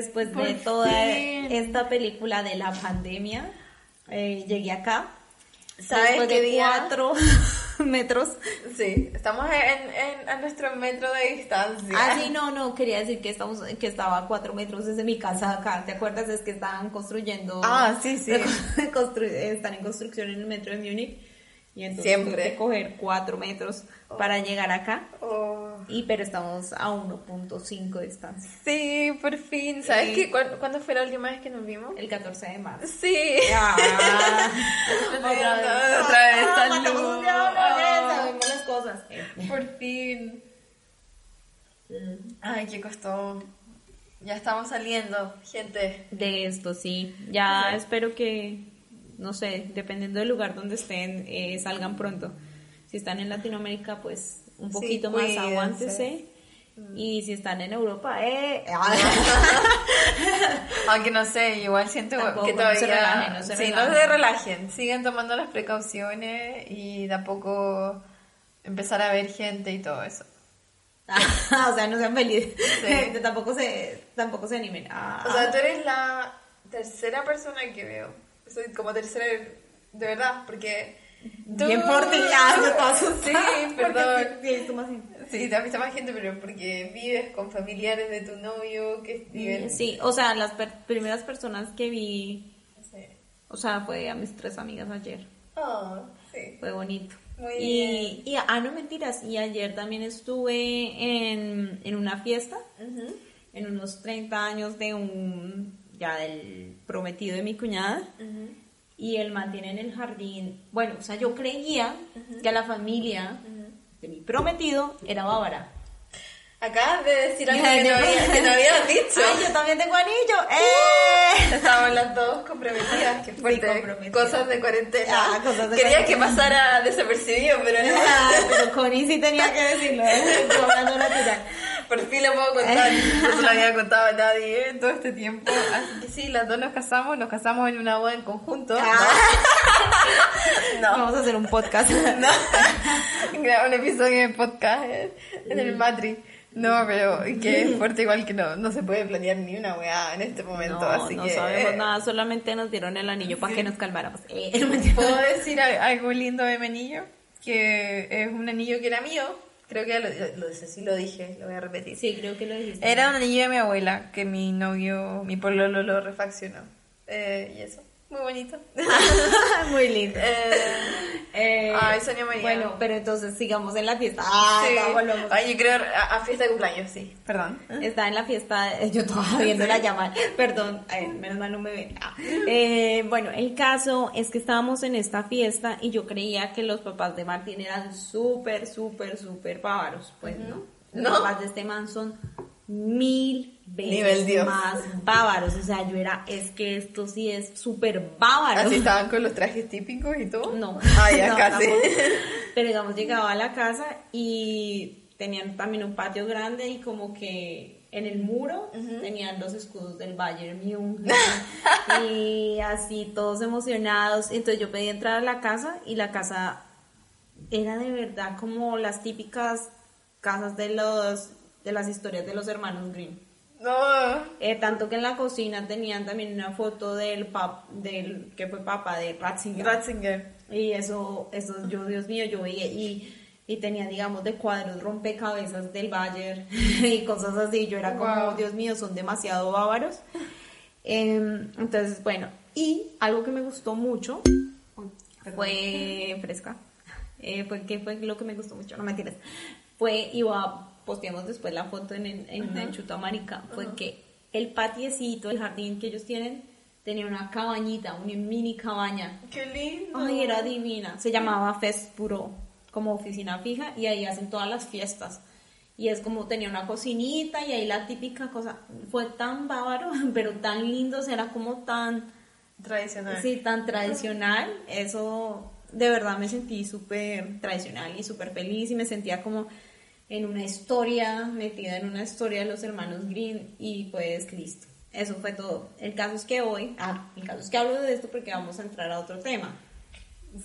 después de toda esta película de la pandemia. Eh, llegué acá. ¿Sabes después qué de día? cuatro metros. Sí, estamos en, en- a nuestro metro de distancia. Ah, sí, no, no, quería decir que estamos, que estaba a cuatro metros desde mi casa acá. ¿Te acuerdas? Es que estaban construyendo. Ah, sí, sí. constru- están en construcción en el metro de Múnich. Y entonces Siempre. tuve que coger cuatro metros para llegar acá. Oh. Y pero estamos a 1.5 de distancia. Sí, por fin. ¿Sabes Sí. qué? ¿Cuándo, cuándo fue la última vez que nos vimos? El 14 de marzo. Sí. Ah, Otra vez. Otra vez, Ah, salud. sabemos las cosas. Por fin. Ay, qué costó. Ya estamos saliendo, gente. De esto, sí. Ya espero que, no sé, dependiendo del lugar donde estén, eh, salgan pronto. Si están en Latinoamérica, pues un Sí, poquito más aguántese. Y si están en Europa, eh. Aunque no sé, igual siento Tampoco, que no todavía... se relajen, no se sí, relajen. no se relajen. Sigan tomando las precauciones y de a poco empezar a ver gente y todo eso. o sea, no sean felices. Sí. tampoco se, tampoco se animen. Ah. O sea, tú eres la tercera persona que veo. Soy como tercera, de verdad, porque... tú- Bien por ti, yo asustada, Sí, perdón. sí, tú más bien. Sí, te has visto más gente, pero porque vives con familiares de tu novio que viven... Sí, o sea, las per- primeras personas que vi, Sí. o sea, fue a mis tres amigas ayer. Oh, sí. Fue bonito. Muy y, y, ah, no mentiras, y ayer también estuve en, en una fiesta, en unos 30 años de un, ya del prometido de mi cuñada, y él mantiene en el jardín, bueno, o sea, yo creía que la familia de mi prometido era bávara. Acabas de decir algo que no, había, que no dicho. ¡Ay, yo también tengo anillo! ¡Eh! Estábamos las dos comprometidas, qué fuerte. Cosas de cuarentena. Ah, cosas de Quería que pasara desapercibido, pero no. Ah, pero Connie sí tenía que decirlo, ¿eh? yo. Por fin lo puedo contar. No se lo había contado a nadie en todo este tiempo. Así que sí, las dos nos casamos. Nos casamos en una boda en conjunto. No. Vamos a hacer un podcast. No. Grabar un episodio de podcast en, el Matri. No, pero que es fuerte igual que no, no se puede planear ni una weá en este momento, No, así no que... sabemos nada, solamente nos dieron el anillo para que nos calmáramos. Eh, no. ¿Puedo decir al- algo lindo de mi anillo? Que es un anillo que era mío. Creo que ya lo, lo, sé, sí lo dije, lo voy a repetir. Sí, creo que lo dijiste. Era un anillo de mi abuela que mi novio, mi pololo lo refaccionó. Eh, y eso, muy bonito. Muy lindo. Eh, Eh, Ay, Sonia María. Bueno, pero entonces sigamos en la fiesta. Ah, sí. no, volvamos. Ay, yo creo a, a fiesta de cumpleaños, sí. Perdón. Está en la fiesta, eh, yo estaba viendo la llamada, perdón, eh, menos mal no me ven. Ah. Eh, bueno, el caso es que estábamos en esta fiesta y yo creía que los papás de Martín eran súper, súper, súper bávaros. Pues no, los No. papás de este man son mil Nivel Dios. más bávaros. O sea, yo era, es que esto sí es súper bávaro. Así estaban con los trajes típicos y todo. No. Ah, ya No, casi. tampoco. Pero digamos, llegaba a la casa y tenían también un patio grande y como que en el muro tenían los escudos del Bayern Múnich y así todos emocionados. Entonces yo pedí entrar a la casa y la casa era de verdad como las típicas casas de los de las historias de los hermanos Grimm. No. Eh, tanto que en la cocina tenían también una foto del pap, del que fue papá de Ratzinger. Ratzinger. Y eso, eso yo, Dios mío, yo veía y, y tenía, digamos, de cuadros rompecabezas del Bayer y cosas así. Yo era como, Wow. Dios mío, son demasiado bávaros. Em, entonces, bueno, y algo que me gustó mucho fue fresca. Eh, fue que fue lo que me gustó mucho, no mentiras. Fue, iba, posteamos después la foto en, en, en Chutamarica, fue que el patiecito, el jardín que ellos tienen, tenía una cabañita, una mini cabaña Qué lindo. Ay, era divina. Se llamaba Fest Bureau, como oficina fija, y ahí hacen todas las fiestas. Y es como tenía una cocinita y ahí la típica cosa. Fue tan bávaro, pero tan lindo, o sea, era como tan, Tradicional. sí, tan tradicional. Eso, de verdad me sentí súper tradicional y súper feliz y me sentía como en una historia, metida en una historia de los hermanos Green y pues listo. Eso fue todo. El caso es que hoy, ah, el caso es que hablo de esto porque vamos a entrar a otro tema.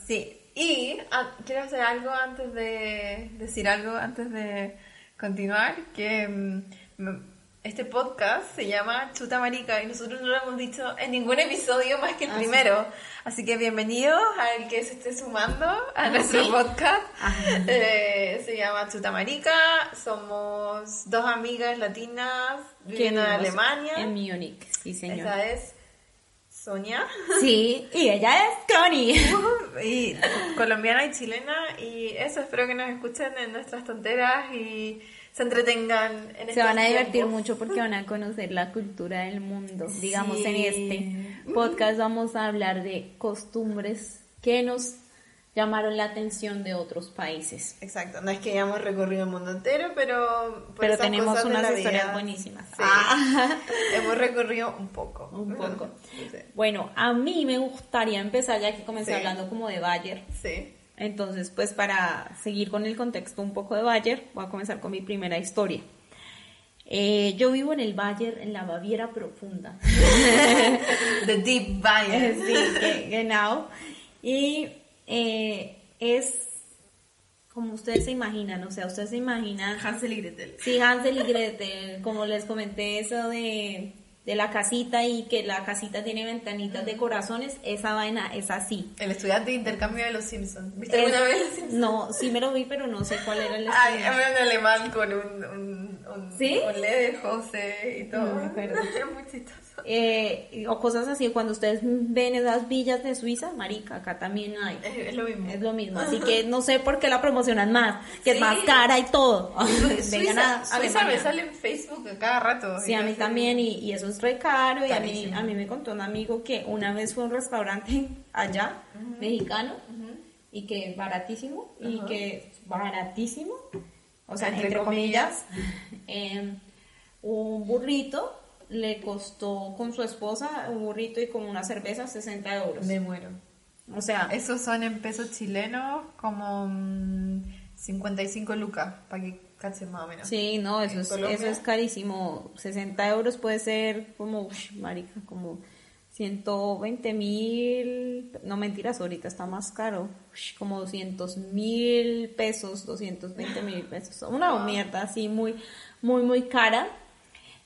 Sí. Y ah, quiero hacer algo antes de decir algo antes de continuar que mm, este podcast se llama Chuta Marica y nosotros no lo hemos dicho en ningún episodio más que el primero. Así que bienvenidos al que se esté sumando a nuestro podcast. Eh, se llama Chuta Marica. Somos dos amigas latinas viviendo en Alemania. En Múnich, sí, señor. Esa es Sonia. Sí, y ella es Connie. y colombiana y chilena. Y eso, espero que nos escuchen en nuestras tonteras y se entretengan en Se van a divertir mucho porque van a conocer la cultura del mundo. Digamos, en este podcast vamos a hablar de costumbres que nos llamaron la atención de otros países. Exacto, no es que hayamos recorrido el mundo entero, pero... Pero tenemos unas historias buenísimas. Ah. Hemos recorrido un poco. Un poco. Bueno, a mí me gustaría empezar, ya que comencé hablando como de Bayer. Sí. Entonces, pues para seguir con el contexto un poco de Bayer, voy a comenzar con mi primera historia. Eh, yo vivo en el Bayer, en la Baviera profunda. The Deep Bayer. Sí, genau. Y eh, es como ustedes se imaginan, o sea, ustedes se imaginan... Hansel y Gretel. Sí, Hansel y Gretel, como les comenté eso de de la casita y que la casita tiene ventanitas de corazones, esa vaina es así. El estudiante de intercambio de los Simpsons. ¿Viste alguna vez los Simpsons? No, sí me lo vi, pero no sé cuál era el estudiante. Ay, en alemán con un, un, un, ¿Sí? un de José y todo. No me acuerdo. muy chistoso. Eh, o cosas así, cuando ustedes ven esas villas de Suiza, marica, acá también hay. Es, lo mismo. Es lo mismo, así que no sé por qué la promocionan más, que es más cara y todo. Vengan a, a mí me sale en Facebook cada rato. Sí, a mí también, y, y, eso es re caro, y a mí, a mí me contó un amigo que una vez fue a un restaurante allá, mexicano, y que baratísimo, y que baratísimo, o sea, entre, comillas, em, un burrito le costó con su esposa un burrito y con una cerveza 60 euros. Me muero. O sea... Esos son en pesos chilenos como 55 mm, lucas, para que cachen más o menos. Sí, no, eso es, eso es carísimo. 60 euros puede ser como, marica, como 120 mil, no mentiras, ahorita está más caro, como 200 mil pesos, 220 mil pesos. Una mierda así muy, muy, muy cara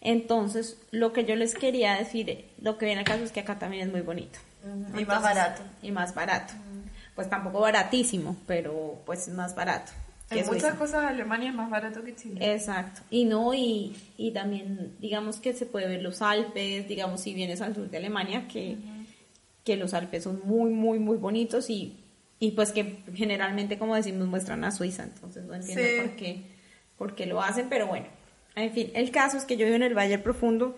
entonces, lo que yo les quería decir, lo que viene al caso es que acá también es muy bonito. y más barato. Y más barato. Pues tampoco baratísimo, pero pues es más barato. En muchas cosas Alemania es más barato que Chile. Exacto. Y no, y, y también, digamos que se puede ver los Alpes, digamos, si vienes al sur de Alemania, que, que los Alpes son muy, muy, muy bonitos y, y pues que generalmente, como decimos, muestran a Suiza. Entonces no entiendo por, qué, por qué lo hacen, pero bueno en fin, el caso es que yo vivo en el Valle Profundo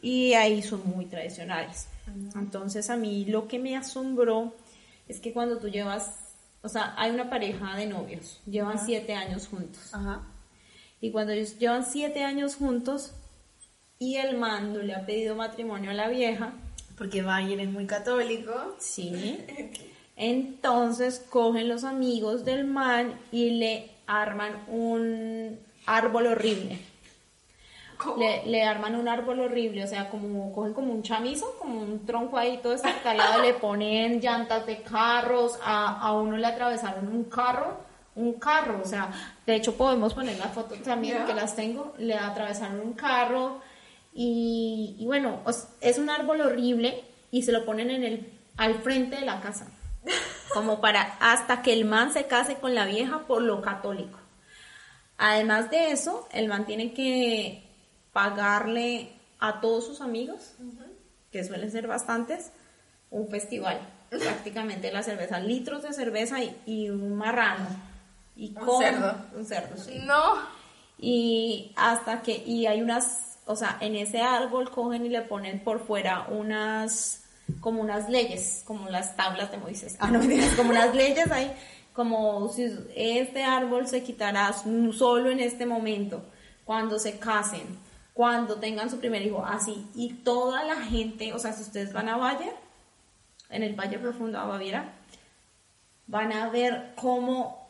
y ahí son muy tradicionales. Entonces a mí lo que me asombró es que cuando tú llevas, o sea, hay una pareja de novios, llevan siete años juntos. Y cuando ellos llevan siete años juntos y el mando le ha pedido matrimonio a la vieja. Porque Bayer es muy católico. Sí. Entonces cogen los amigos del man y le arman un árbol horrible le, le, arman un árbol horrible, o sea, como cogen como un chamizo, como un tronco ahí todo escalado, le ponen llantas de carros, a, a uno le atravesaron un carro, un carro, o sea, de hecho podemos poner las fotos también que las tengo, le atravesaron un carro y, y bueno, es un árbol horrible y se lo ponen en el, al frente de la casa, como para hasta que el man se case con la vieja por lo católico. Además de eso, el man tiene que pagarle a todos sus amigos, que suelen ser bastantes, un festival. Prácticamente la cerveza, litros de cerveza y, un marrano. Y un cerdo. Un cerdo, sí. No. Y hasta que, y hay unas, o sea, en ese árbol cogen y le ponen por fuera unas, como unas leyes, como las tablas de Moisés. Ah, no, como unas leyes ahí, como si este árbol se quitará solo en este momento, cuando se casen cuando tengan su primer hijo, así. Y toda la gente, o sea, si ustedes van a Valle, en el Valle Profundo a Baviera, van a ver cómo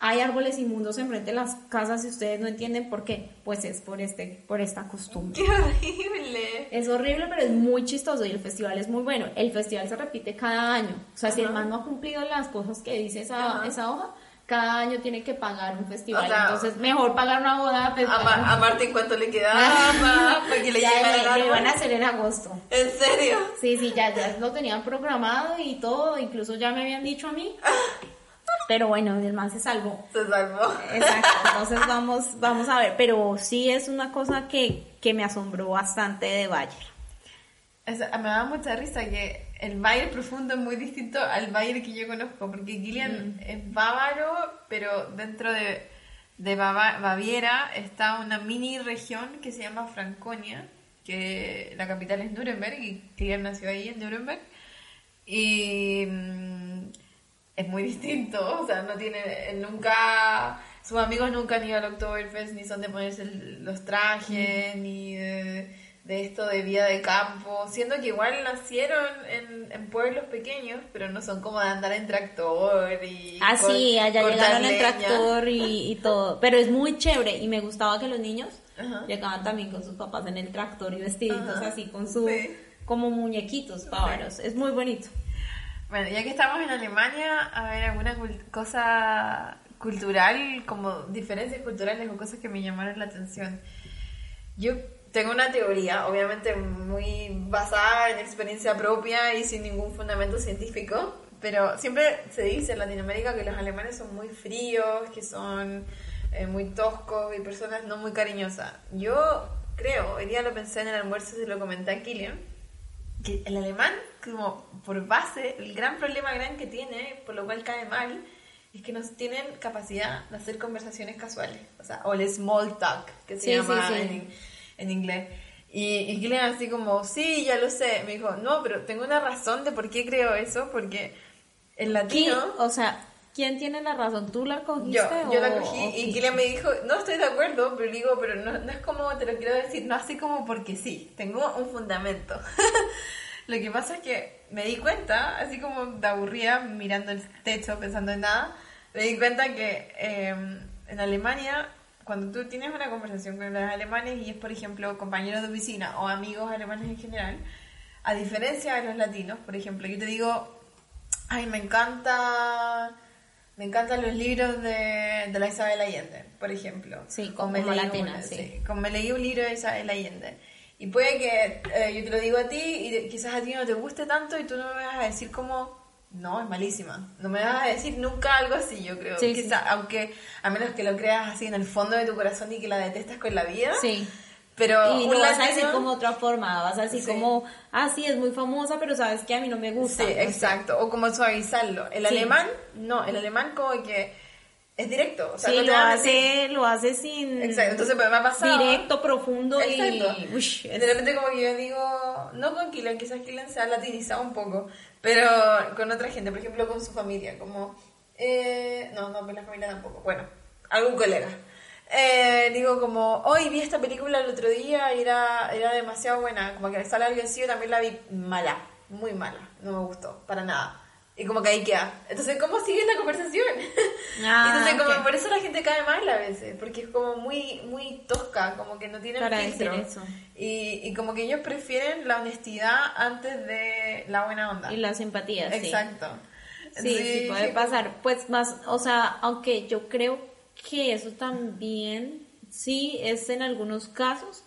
hay árboles inmundos enfrente de las casas y ustedes no entienden por qué. Pues es por, este, por esta costumbre. ¡Qué horrible! Es horrible, pero es muy chistoso y el festival es muy bueno. El festival se repite cada año. O sea, si el man no ha cumplido las cosas que dice esa, esa hoja, cada año tiene que pagar un festival. Entonces, mejor pagar una boda. Pues, a, Martín, ¿cuánto le quedaba? para que le ya le, le, van a hacer en agosto. ¿En serio? Sí, sí, ya, ya lo tenían programado y todo. Incluso ya me habían dicho a mí. Pero bueno, el man se salvó. Se salvó. Exacto. Entonces vamos, vamos a ver. Pero sí es una cosa que, que me asombró bastante de Bayer. me da mucha risa que el Bayer profundo es muy distinto al Bayer que yo conozco, porque Gillian mm. es bávaro, pero dentro de, de Baviera está una mini región que se llama Franconia, que la capital es Nuremberg, y Gillian nació ahí en Nuremberg. Y mm, es muy distinto, o sea, no tiene, nunca, sus amigos nunca han ido al Oktoberfest, ni son de ponerse los trajes, mm. ni de de esto de vida de campo, siendo que igual nacieron en, en, pueblos pequeños, pero no son como de andar en tractor y... Ah, sí, allá llegaron en tractor y, y, todo, pero es muy chévere y me gustaba que los niños llegaban también con sus papás en el tractor y vestiditos así con su... como muñequitos bávaros, es muy bonito. Bueno, ya que estamos en Alemania, a ver, alguna cosa cultural, como diferencias culturales o cosas que me llamaron la atención. Yo tengo una teoría, obviamente muy basada en experiencia propia y sin ningún fundamento científico, pero siempre se dice en Latinoamérica que los alemanes son muy fríos, que son eh, muy toscos y personas no muy cariñosas. Yo creo, hoy día lo pensé en el almuerzo, se lo comenté a Kilian, que el alemán, como por base, el gran problema gran que tiene, por lo cual cae mal, es que no tienen capacidad de hacer conversaciones casuales, o sea, o el small talk, que se llama en en inglés. Y, y Glenn así como, sí, ya lo sé. Me dijo, no, pero tengo una razón de por qué creo eso, porque el latino... O sea, ¿quién tiene la razón? ¿Tú la cogiste? Yo, yo la cogí y Glenn me dijo, no estoy de acuerdo, pero digo, pero no, no es como te lo quiero decir, no así como porque sí, tengo un fundamento. lo que pasa es que me di cuenta, así como de aburrida mirando el techo pensando en nada, me di cuenta que eh, en Alemania cuando tú tienes una conversación con los alemanes y es, por ejemplo, compañeros de oficina o amigos alemanes en general, a diferencia de los latinos, por ejemplo, yo te digo, ay, me encanta, me encantan los libros de, de la Isabel Allende, por ejemplo. Sí, como, me latina, sí. Como me leí un libro de Isabel Allende. Y puede que eh, yo te lo digo a ti y quizás a ti no te guste tanto y tú no me vas a decir como no, es malísima. No me vas a decir nunca algo así, yo creo. aunque, a menos que lo creas así en el fondo de tu corazón y que la detestas con la vida. Sí. Pero y no vas a decir como otra forma, vas a decir como, ah, sí, es muy famosa, pero sabes que a mí no me gusta. Sí, exacto. O como suavizarlo. El alemán, no, el alemán como que es directo. O sea, sí, lo, hace, lo hace sin... Exacto, entonces me ha pasado... Directo, profundo Exacto. y... De repente como que yo digo, no con Killian, quizás Killian se ha latinizado un poco, pero con otra gente, por ejemplo con su familia, como... Eh, no, no, con la familia tampoco, bueno, algún colega. Eh, digo como, hoy vi esta película el otro día y era, era demasiado buena, como que sale alguien así, yo también la vi mala, muy mala, no me gustó, para nada. Y como que ahí queda. Entonces, ¿cómo sigue la conversación? Ah, Entonces, como por eso la gente cae mal a veces, porque es como muy muy tosca, como que no tiene filtro. Eso. Y, y como que ellos prefieren la honestidad antes de la buena onda. Y la simpatía, Exacto. Sí, sí, puede pasar. Pues más, o sea, aunque yo creo que eso también sí es en algunos casos,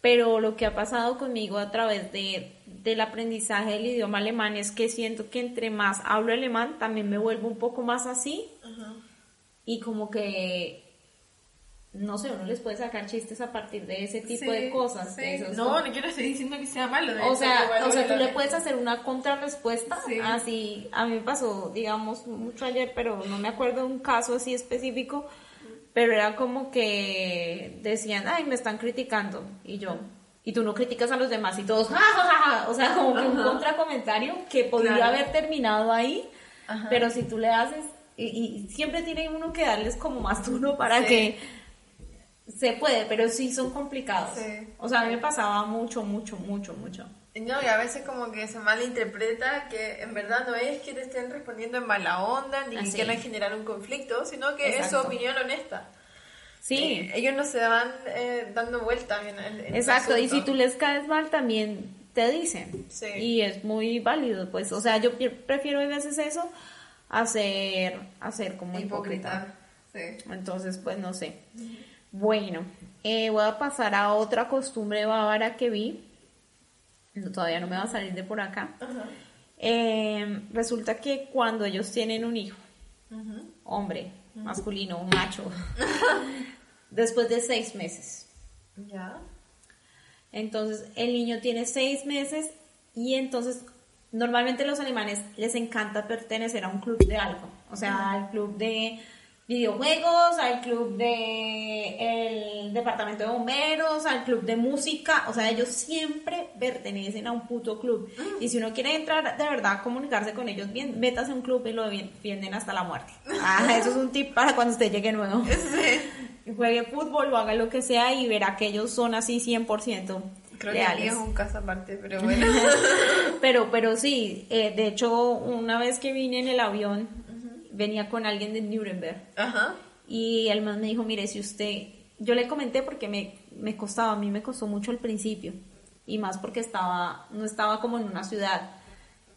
pero lo que ha pasado conmigo a través de, del aprendizaje del idioma alemán es que siento que entre más hablo alemán también me vuelvo un poco más así y como que no sé, uno les puede sacar chistes a partir de ese tipo de cosas. no, no, yo no estoy diciendo que sea malo. o sea, o sea tú le puedes hacer una contrarrespuesta. Así, a mí me pasó, digamos, mucho ayer, pero no me acuerdo de un caso así específico pero era como que decían, ay, me están criticando, y yo, y tú no criticas a los demás, y todos, o sea, como que un contracomentario que podría haber terminado ahí, pero si tú le haces, y, siempre tiene uno que darles como más duro para que se puede, pero sí son complicados. O sea, a mí me pasaba mucho, mucho, mucho, mucho. No, y a veces como que se malinterpreta que en verdad no es que te estén respondiendo en mala onda, ni que quieran generar un conflicto, sino que es su opinión honesta. Sí. Eh, ellos no se van eh, dando vueltas en, Exacto, y si tú les caes mal también te dicen. Sí. Y es muy válido, pues, o sea, yo prefiero a veces eso hacer, hacer como hipócrita. Sí. Entonces, pues no sé. Bueno, eh, voy a pasar a otra costumbre bávara que vi. No, todavía no me va a salir de por acá. Eh, resulta que cuando ellos tienen un hijo, hombre, masculino, macho, después de seis meses. Ya. Entonces, el niño tiene seis meses y entonces normalmente los alemanes les encanta pertenecer a un club de algo, o sea, al club de videojuegos, al club de el departamento de bomberos, al club de música, o sea, ellos siempre pertenecen a un puto club. Y si uno quiere entrar de verdad a comunicarse con ellos bien, métase a un club y lo defienden hasta la muerte. Ah, eso es un tip para cuando usted llegue nuevo. Juegue fútbol o haga lo que sea y verá que ellos son así 100%. Creo que es un caso aparte, pero bueno. pero, pero sí, eh, de hecho, una vez que vine en el avión, venía con alguien de Nuremberg. Ajá. Y el man me dijo, mire, si usted, yo le comenté porque me, me costaba, a mí me costó mucho al principio, y más porque estaba, no estaba como en una ciudad.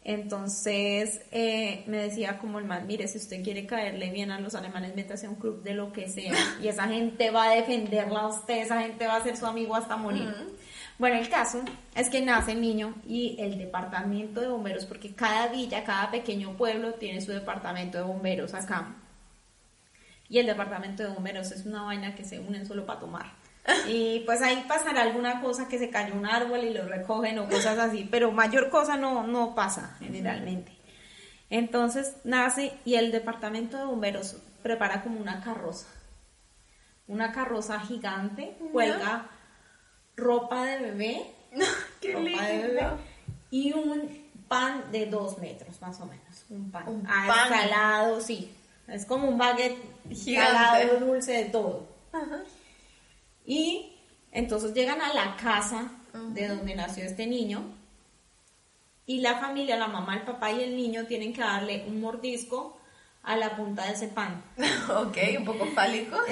Entonces eh, me decía como el man, mire, si usted quiere caerle bien a los alemanes, métase a un club de lo que sea. Y esa gente va a defenderla a usted, esa gente va a ser su amigo hasta morir. Bueno, el caso es que nace el niño y el departamento de bomberos, porque cada villa, cada pequeño pueblo tiene su departamento de bomberos acá. Y el departamento de bomberos es una vaina que se unen solo para tomar. Y pues ahí pasará alguna cosa que se cayó un árbol y lo recogen o cosas así, pero mayor cosa no, no pasa generalmente. Entonces nace y el departamento de bomberos prepara como una carroza. Una carroza gigante, cuelga ropa de bebé, Qué ropa lindo. de bebé y un pan de dos metros más o menos. Un pan. Un Ah, pan. salado, sí. Es como un baguette Gigante. salado, dulce, de todo. Ajá. Y entonces llegan a la casa de donde nació este niño y la familia, la mamá, el papá y el niño tienen que darle un mordisco a la punta de ese pan. ok, un poco fálico.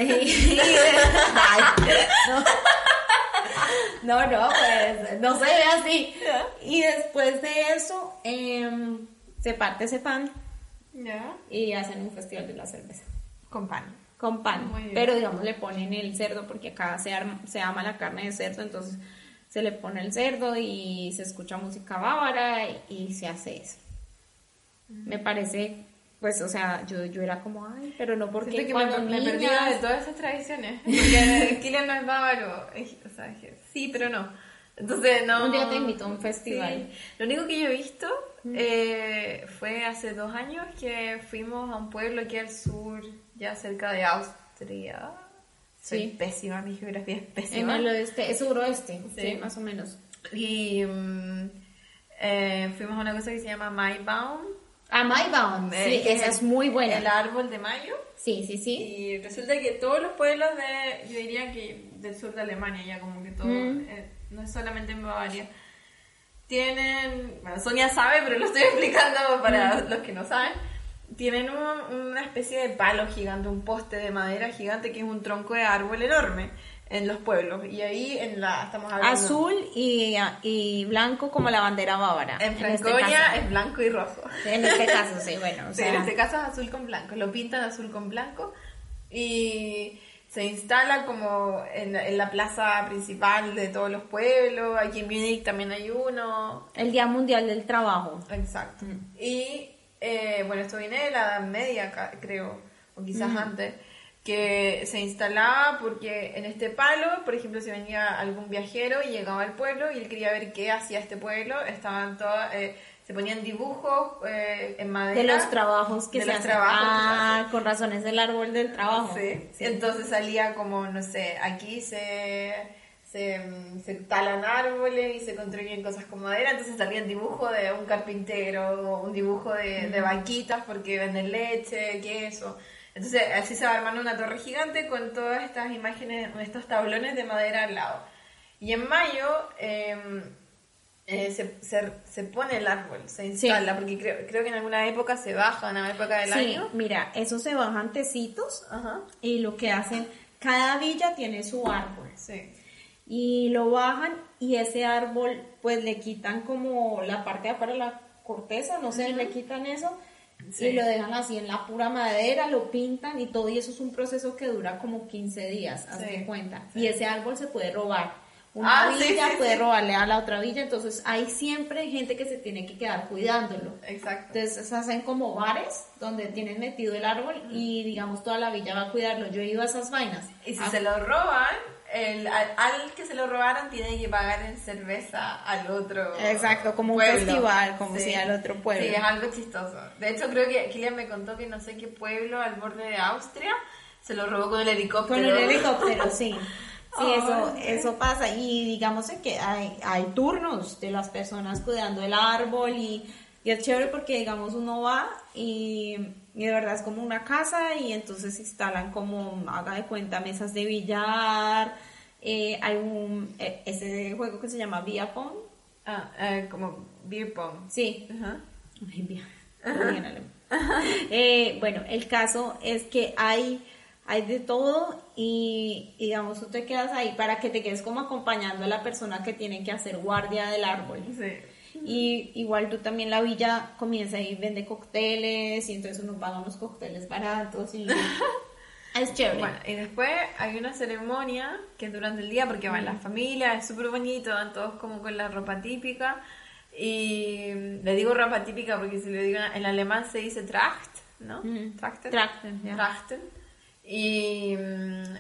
No. No, no, pues no se ve así. Y después de eso em, se parte ese pan Ya. y hacen un festival de la cerveza. Con pan. con pan, pero digamos le ponen el cerdo porque acá se, arma- se ama la carne de cerdo, entonces se le pone el cerdo y se escucha música bávara y, y se hace eso. Me parece, pues, o sea, yo, yo era como, ay, pero no porque Siento que cuando me, me perdí niñas- de todas esas tradiciones. Porque Kilian no es bávaro. O sea, es sí, pero no. Entonces, no. Un día te invito a un festival. Sí. Lo único que yo he visto eh, fue hace dos años que fuimos a un pueblo aquí al sur, ya cerca de Austria. Soy Sí. pésima, mi geografía es en pésima. el oeste, es suroeste, Sí. sí, más o menos. Y mm, eh, fuimos a una cosa que se llama Maibaum. A eh, sí, que esa es muy buena. El árbol de mayo. Sí, sí, sí. Y resulta que todos los pueblos de, yo diría que del sur de Alemania, ya como que todo, Mm. eh, no es solamente en Bavaria, tienen, bueno, Sonia sabe, pero lo estoy explicando para los que no saben, tienen un- una especie de palo gigante, un poste de madera gigante que es un tronco de árbol enorme en los pueblos. Y ahí en la, estamos hablando... Azul y, y blanco como la bandera bávara. En este Franconia caso. es blanco y rojo. En este caso, sí, bueno, o Sí, sea, en este caso es azul con blanco, lo pintan azul con blanco y se instala como en, en la plaza principal de todos los pueblos, aquí en Múnich también hay uno, el Día Mundial del Trabajo. exacto. Mm. Y eh, bueno, esto viene de la Edad Media, creo, o quizás antes, que se instalaba porque en este palo, por ejemplo, si venía algún viajero y llegaba al pueblo y él quería ver qué hacía este pueblo, estaban todas... eh, se ponían dibujos eh, en madera. De los trabajos que de se los hacen. trabajos ah, con razón, es el árbol del trabajo. Sí. Entonces salía como, no sé, aquí se, se, mm, se talan árboles y se construyen cosas con madera, entonces salía el dibujo de un carpintero, un dibujo de, de vaquitas porque venden leche, queso. Entonces así se va armando una torre gigante con todas estas imágenes, estos tablones de madera al lado. Y en mayo em, eh, se, se, se pone el árbol, se instala, porque creo, creo que en alguna época se baja, en una época del Sí, año. mira, eso se bajan tecitos Ajá. y lo que hacen, cada villa tiene su árbol. Sí. Y lo bajan y ese árbol, pues le quitan como la parte de afuera, la corteza, no sé, le quitan eso y lo dejan así en la pura madera, lo pintan y todo, y eso es un proceso que dura como 15 días, haz de cuenta. Y ese árbol se puede robar. Una Ah, villa sí, puede sí. robarle a la otra villa, entonces hay siempre gente que se tiene que quedar cuidándolo. Exacto. Entonces se hacen como bares donde tienen metido el árbol y digamos toda la villa va a cuidarlo. Yo he ido a esas vainas. Y si Ah, se lo roban, el, al, al que se lo robaron tiene que pagar en cerveza al otro Exacto, como un pueblo. festival, como si al otro pueblo. Sí, es algo chistoso. De hecho, creo que Kilian me contó que no sé qué pueblo al borde de Austria se lo robó con el helicóptero. Con el helicóptero, sí. Sí, Ay, eso, sí. eso pasa. Y digamos que hay, hay turnos de las personas cuidando el árbol y, y es chévere porque, digamos, uno va y, y de verdad es como una casa y entonces instalan como, haga de cuenta, mesas de billar. eh, hay un, eh, ese juego que se llama Via Pong. Ah, eh, como beer pong. Sí, Ajá. Ay. Eh, bueno, el caso es que hay, hay de todo y, y, digamos tú te quedas ahí para que te quedes como acompañando a la persona que tiene que hacer guardia del árbol. Sí. Y igual tú también la villa comienza y vende cócteles y entonces uno paga unos cócteles baratos y es chévere. Bueno, y después hay una ceremonia que es durante el día porque van las familias, es súper bonito, van todos como con la ropa típica. Y le digo ropa típica porque si lo digo en alemán se dice Tracht, ¿no? Ujú. Trachten. Trachten, ya. Trachten. Y mm,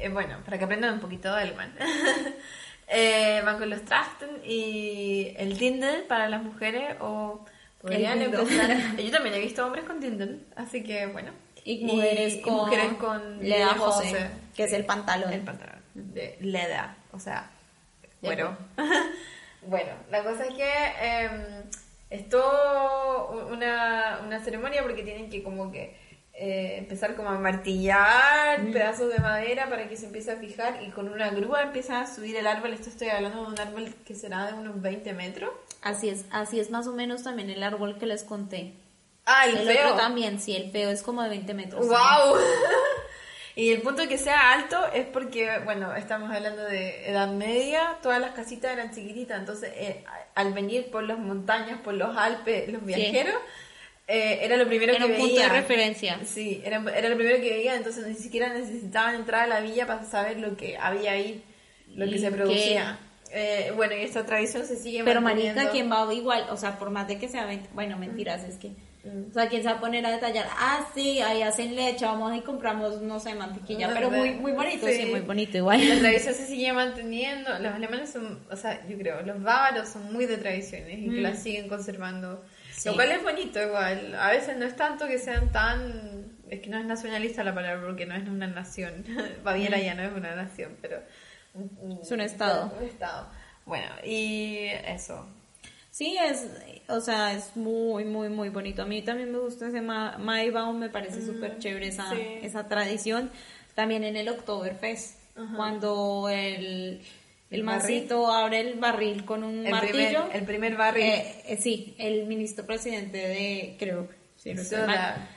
eh, bueno, para que aprendan un poquito de alemán. Eh, van con los Trachten y el Dindel para las mujeres o podrían empezar. Yo también he visto hombres con Dindel, así que bueno. y mujeres y con, mujeres con Leda Jose, Jose, que es el pantalón. el pantalón de Leda, o sea, bueno. bueno, la cosa es que eh, es todo una, una ceremonia porque tienen que como que eh, empezar como a martillar pedazos de madera para que se empiece a fijar y con una grúa empiezan a subir el árbol. Esto estoy hablando de un árbol que será de unos 20 metros. Así es, así es más o menos también el árbol que les conté. Ah, el, El feo. otro también, sí, el feo es como de 20 metros. ¡Wow! y el punto de que sea alto es porque, bueno, estamos hablando de Edad Media, todas las casitas eran chiquititas, entonces eh, al venir por las montañas, por los Alpes, los viajeros, eh, era lo primero Era que un punto de referencia. Sí, era, era lo primero que veían, entonces ni siquiera necesitaban entrar a la villa para saber lo que había ahí, lo que se producía. Eh, bueno, y esta tradición se sigue Pero marica, ¿quién va igual? O sea, por más de que sea 20, bueno, mentiras, es que o sea, ¿quién se va a poner a detallar? Ah, sí, ahí hacen leche, vamos y compramos, no sé, mantequilla, No pero muy muy bonito, sí, Sí. muy bonito La igual. tradición se sigue manteniendo. Los alemanes son, o sea, yo creo, los bávaros son muy de tradiciones y que las siguen conservando. Sí. Lo cual es bonito igual. A veces no es tanto que sean tan... Es que no es nacionalista la palabra porque no es una nación. Baviera ya no es una nación, pero... Es un estado. Un estado. Bueno, y eso. Sí, es, o sea, es muy, muy, muy bonito. A mí también me gusta ese Ma- Maibaum, me parece súper chévere esa, sí. esa tradición. También en el Oktoberfest, cuando el, el El mancito abre el barril con un El martillo. primer, el primer barril. Eh, eh, sí, el ministro presidente de, creo, no sí, Suda.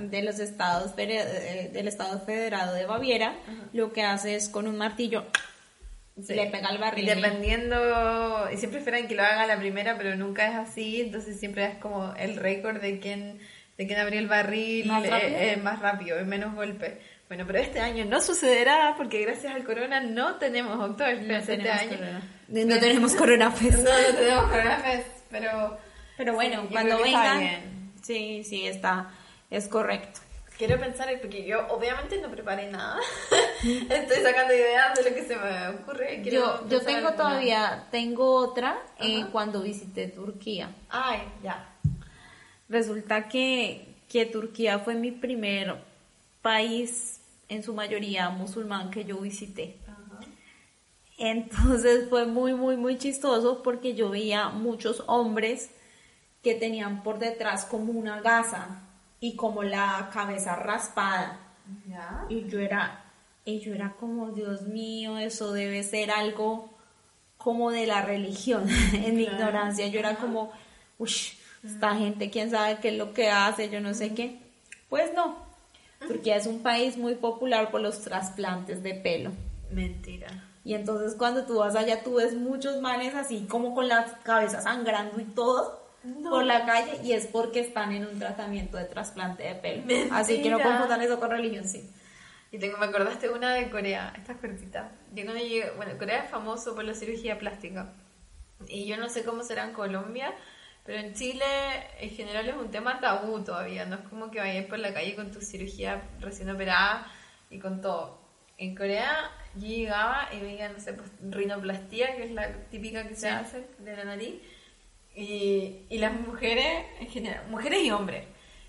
de los estados, eh, del estado federado de Baviera, lo que hace es con un martillo Sí. le pega al Y barril. dependiendo, y siempre esperan que lo haga la primera, pero nunca es así, entonces siempre es como el récord de quién, de quién abrió el barril ¿Más eh, rápido? eh, más rápido, en menos golpes. Bueno, pero este año no sucederá porque gracias al corona no tenemos Oktoberfest No este tenemos año. corona. No tenemos Corona Fest. No, no tenemos Corona Fest, pero... Pero bueno, Sí, cuando vengan, sí, sí, está, es correcto. Quiero pensar, porque yo obviamente no preparé nada. Estoy sacando ideas de lo que se me ocurre. Quiero Yo, yo tengo todavía, tengo otra eh, cuando visité Turquía. Ay, ya. Resulta que, que Turquía fue mi primer país, en su mayoría musulmán, que yo visité. Entonces fue muy, muy, muy chistoso porque yo veía muchos hombres que tenían por detrás como una gasa y como la cabeza raspada. Ya. Y yo era, y yo era como, Dios mío, eso debe ser algo como de la religión, en mi Claro. ignorancia. Yo era como, uy, esta gente, quién sabe qué es lo que hace, yo no sé qué. Pues no, Turquía es un país muy popular por los trasplantes de pelo. Mentira. Y entonces cuando tú vas allá, tú ves muchos manes así como con la cabeza sangrando y todo. por la calle y es porque están en un tratamiento de trasplante de pelo. Así que no confundan eso con religión, sí. Y tengo, me acordaste una de Corea, esta es cortita. Yo cuando llegué, bueno, Corea es famoso por la cirugía plástica. Y yo no sé cómo será en Colombia, pero en Chile en general es un tema tabú todavía. No es como que vayas por la calle con tu cirugía recién operada y con todo. En Corea yo llegaba y veía, no sé, pues, rinoplastía, que es la típica que se hace de la nariz. Y, y las mujeres, en general, mujeres y hombres,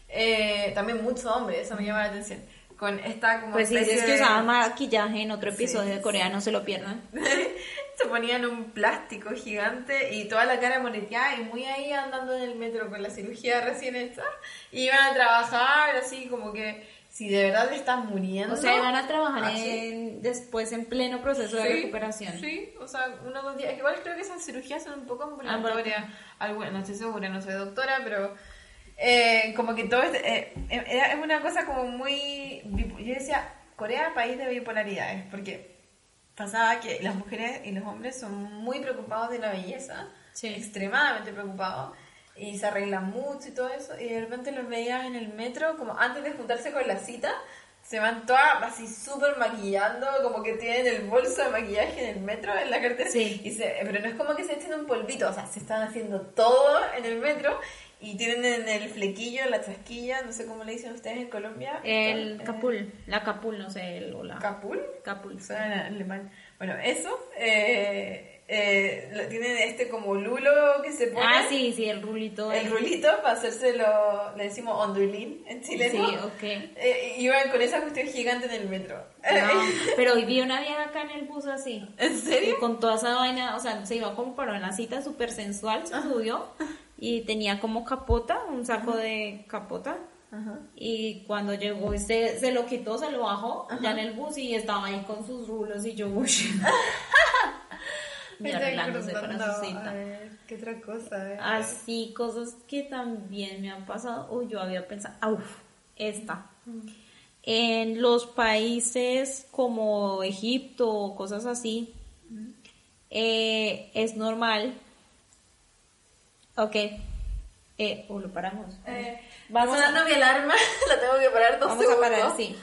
eh, también muchos hombres, eso me llama la atención con esta como Pues si es que usaban maquillaje en otro episodio de Corea, no se lo pierdan. se ponían un plástico gigante y toda la cara moneteada y muy ahí andando en el metro con la cirugía recién hecha. Y iban a trabajar así como que si de verdad te estás muriendo. O sea, iban a trabajar en, después en pleno proceso de recuperación. Sí, o sea, uno dos días. Igual creo que esas cirugías son un poco ambulatorias. Alguna, no estoy segura, no soy doctora, pero eh, como que todo eh, eh, es una cosa como muy... Yo decía, Corea, país de bipolaridades, porque pasaba que las mujeres y los hombres son muy preocupados de la belleza, extremadamente preocupados, y se arreglan mucho y todo eso, y de repente los veías en el metro, como antes de juntarse con la cita, se van todas así súper maquillando, como que tienen el bolso de maquillaje en el metro, en la cartera. Sí. Y pero no es como que se echen un polvito, o sea, se están haciendo todo en el metro y tienen en el flequillo, la chasquilla, no sé cómo le dicen ustedes en Colombia. El capul, la capul, no sé, el hola. ¿Capul? Capul. Suena alemán. Bueno, eso, eh, eh, tienen este como lulo que se pone. Ah, sí, sí, el rulito. El rulito para hacérselo, le decimos ondulín en chileno. Sí, ok. Eh, iban con esa cuestión gigante en el metro. pero hoy vi una vieja acá en el bus así. ¿En serio? con toda esa vaina, o sea, se iba como para una cita súper sensual, se subió y tenía como capota, un saco de capota. Y cuando llegó, se, se lo quitó, se lo bajó ya en el bus y estaba ahí con sus rulos y yo, y arreglándose para su cita. ¿Qué otra cosa? Así, cosas que también me han pasado. Uy, yo había pensado, uff, esta. En los países como Egipto o cosas así, eh, es normal Ok. Eh, o lo paramos. Eh, Vamos sonando mi alarma, la tengo que parar dos Vamos a parar, sí.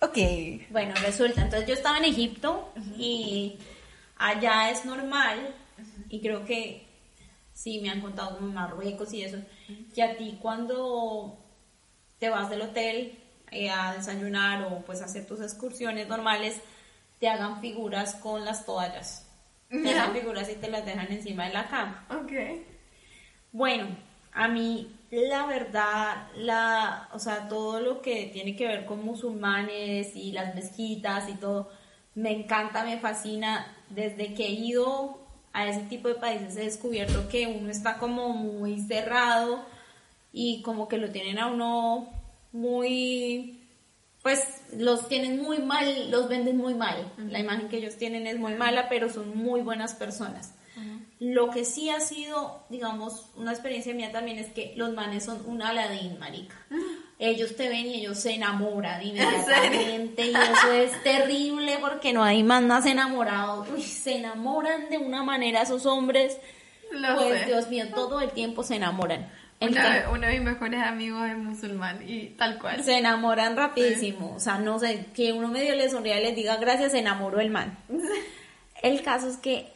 Ok. Bueno, resulta, entonces yo estaba en Egipto y allá es normal, y creo que sí me han contado como Marruecos y eso, que a ti cuando te vas del hotel eh, a desayunar o pues a hacer tus excursiones normales, te hagan figuras con las toallas te las figuras y te las dejan encima de la cama. Ok. Bueno, a mí la verdad, la, o sea, todo lo que tiene que ver con musulmanes y las mezquitas y todo, me encanta, me fascina. Desde que he ido a ese tipo de países he descubierto que uno está como muy cerrado y como que lo tienen a uno muy pues los tienen muy mal, los venden muy mal. La imagen que ellos tienen es muy mala, pero son muy buenas personas. Lo que sí ha sido, digamos, una experiencia mía también es que los manes son un aladín, marica. Ellos te ven y ellos se enamoran inmediatamente y eso es terrible porque no hay más más enamorados. Uy, se enamoran de una manera esos hombres. pues Dios mío, todo el tiempo se enamoran. Uno de mis mejores amigos es musulmán y tal cual. Se enamoran rapidísimo. O sea, no sé, que uno medio le sonría y les diga gracias, se enamoró el man. el caso es que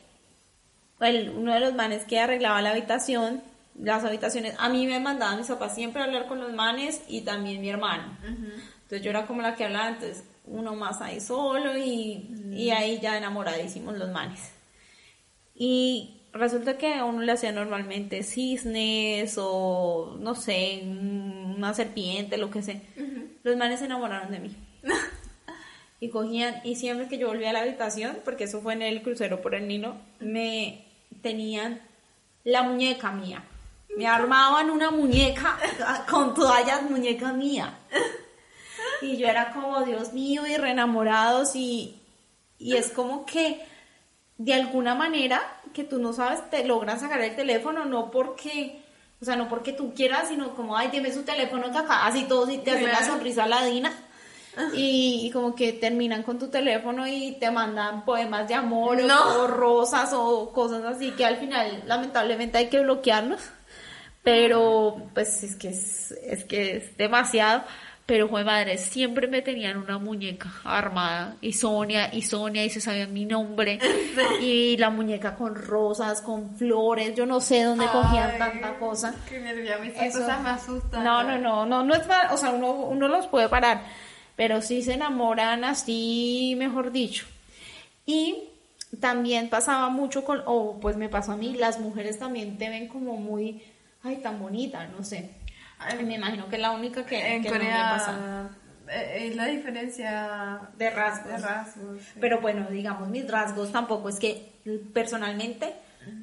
el, uno de los manes que arreglaba la habitación, las habitaciones, a mí me mandaban mis papás siempre a hablar con los manes y también mi hermano. Entonces yo era como la que hablaba, entonces uno más ahí solo y, y ahí ya enamoradísimos los manes. Y resulta que a uno le hacía normalmente cisnes o no sé, una serpiente, lo que sea. Los manes se enamoraron de mí. y cogían, y siempre que yo volvía a la habitación, porque eso fue en el crucero por el Nilo, me tenían la muñeca mía. Me armaban una muñeca con toallas muñeca mía. Y yo era como, Dios mío, y re enamorados y, y es como que de alguna manera que tú no sabes, te logran sacar el teléfono, no porque, o sea, no porque tú quieras, sino como, ay, dime su teléfono que acá, así todo, si te hace la sonrisa ladina. y, y como que terminan con tu teléfono y te mandan poemas de amor o- No. o, rosas o cosas así que al final lamentablemente hay que bloquearlos. Pero pues es que es, es que es demasiado. Pero fue madre, siempre me tenían una muñeca armada y Sonia y Sonia y se sabían mi nombre y la muñeca con rosas, con flores, yo no sé dónde cogían Ay, tanta cosa. Qué nervio, a mí esas Eso- cosas me asustan. No, no, no, no, no es mal, o sea, uno, uno los puede parar, pero sí se enamoran así, mejor dicho. Y también pasaba mucho con, o pues me pasó a mí, las mujeres también te ven como muy, ay, tan bonita, no sé. Ay, Me imagino que es la única que, en que no. Corea eh, es la diferencia De rasgos. de rasgos. sí. Pero bueno, digamos, mis rasgos tampoco es que personalmente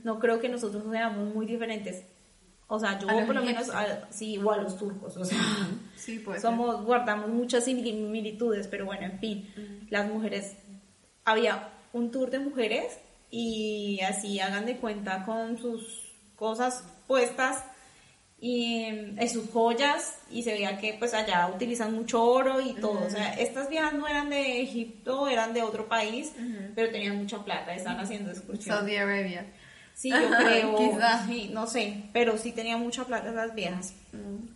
no creo que nosotros seamos muy diferentes. O sea, yo por lo menos, a- sí, o a los turcos, o sea, sí, pues. somos, guardamos muchas similitudes, pero bueno, en fin, las mujeres, había un tour de mujeres y así hagan de cuenta con sus cosas puestas y en sus joyas y se veía que pues allá utilizan mucho oro y todo, o sea, estas viejas no eran de Egipto, eran de otro país, pero tenían mucha plata, estaban haciendo excursión. Saudi Arabia. Sí, yo creo, sí, no sé, pero sí tenían mucha plata esas viejas,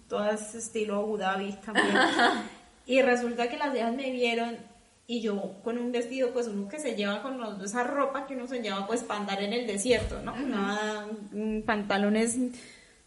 todas estilo Abu Dhabi también. y resulta que las viejas me vieron y yo con un vestido, pues uno que se lleva con los- esa ropa que uno se lleva pues para andar en el desierto, ¿no? Una- mm, pantalones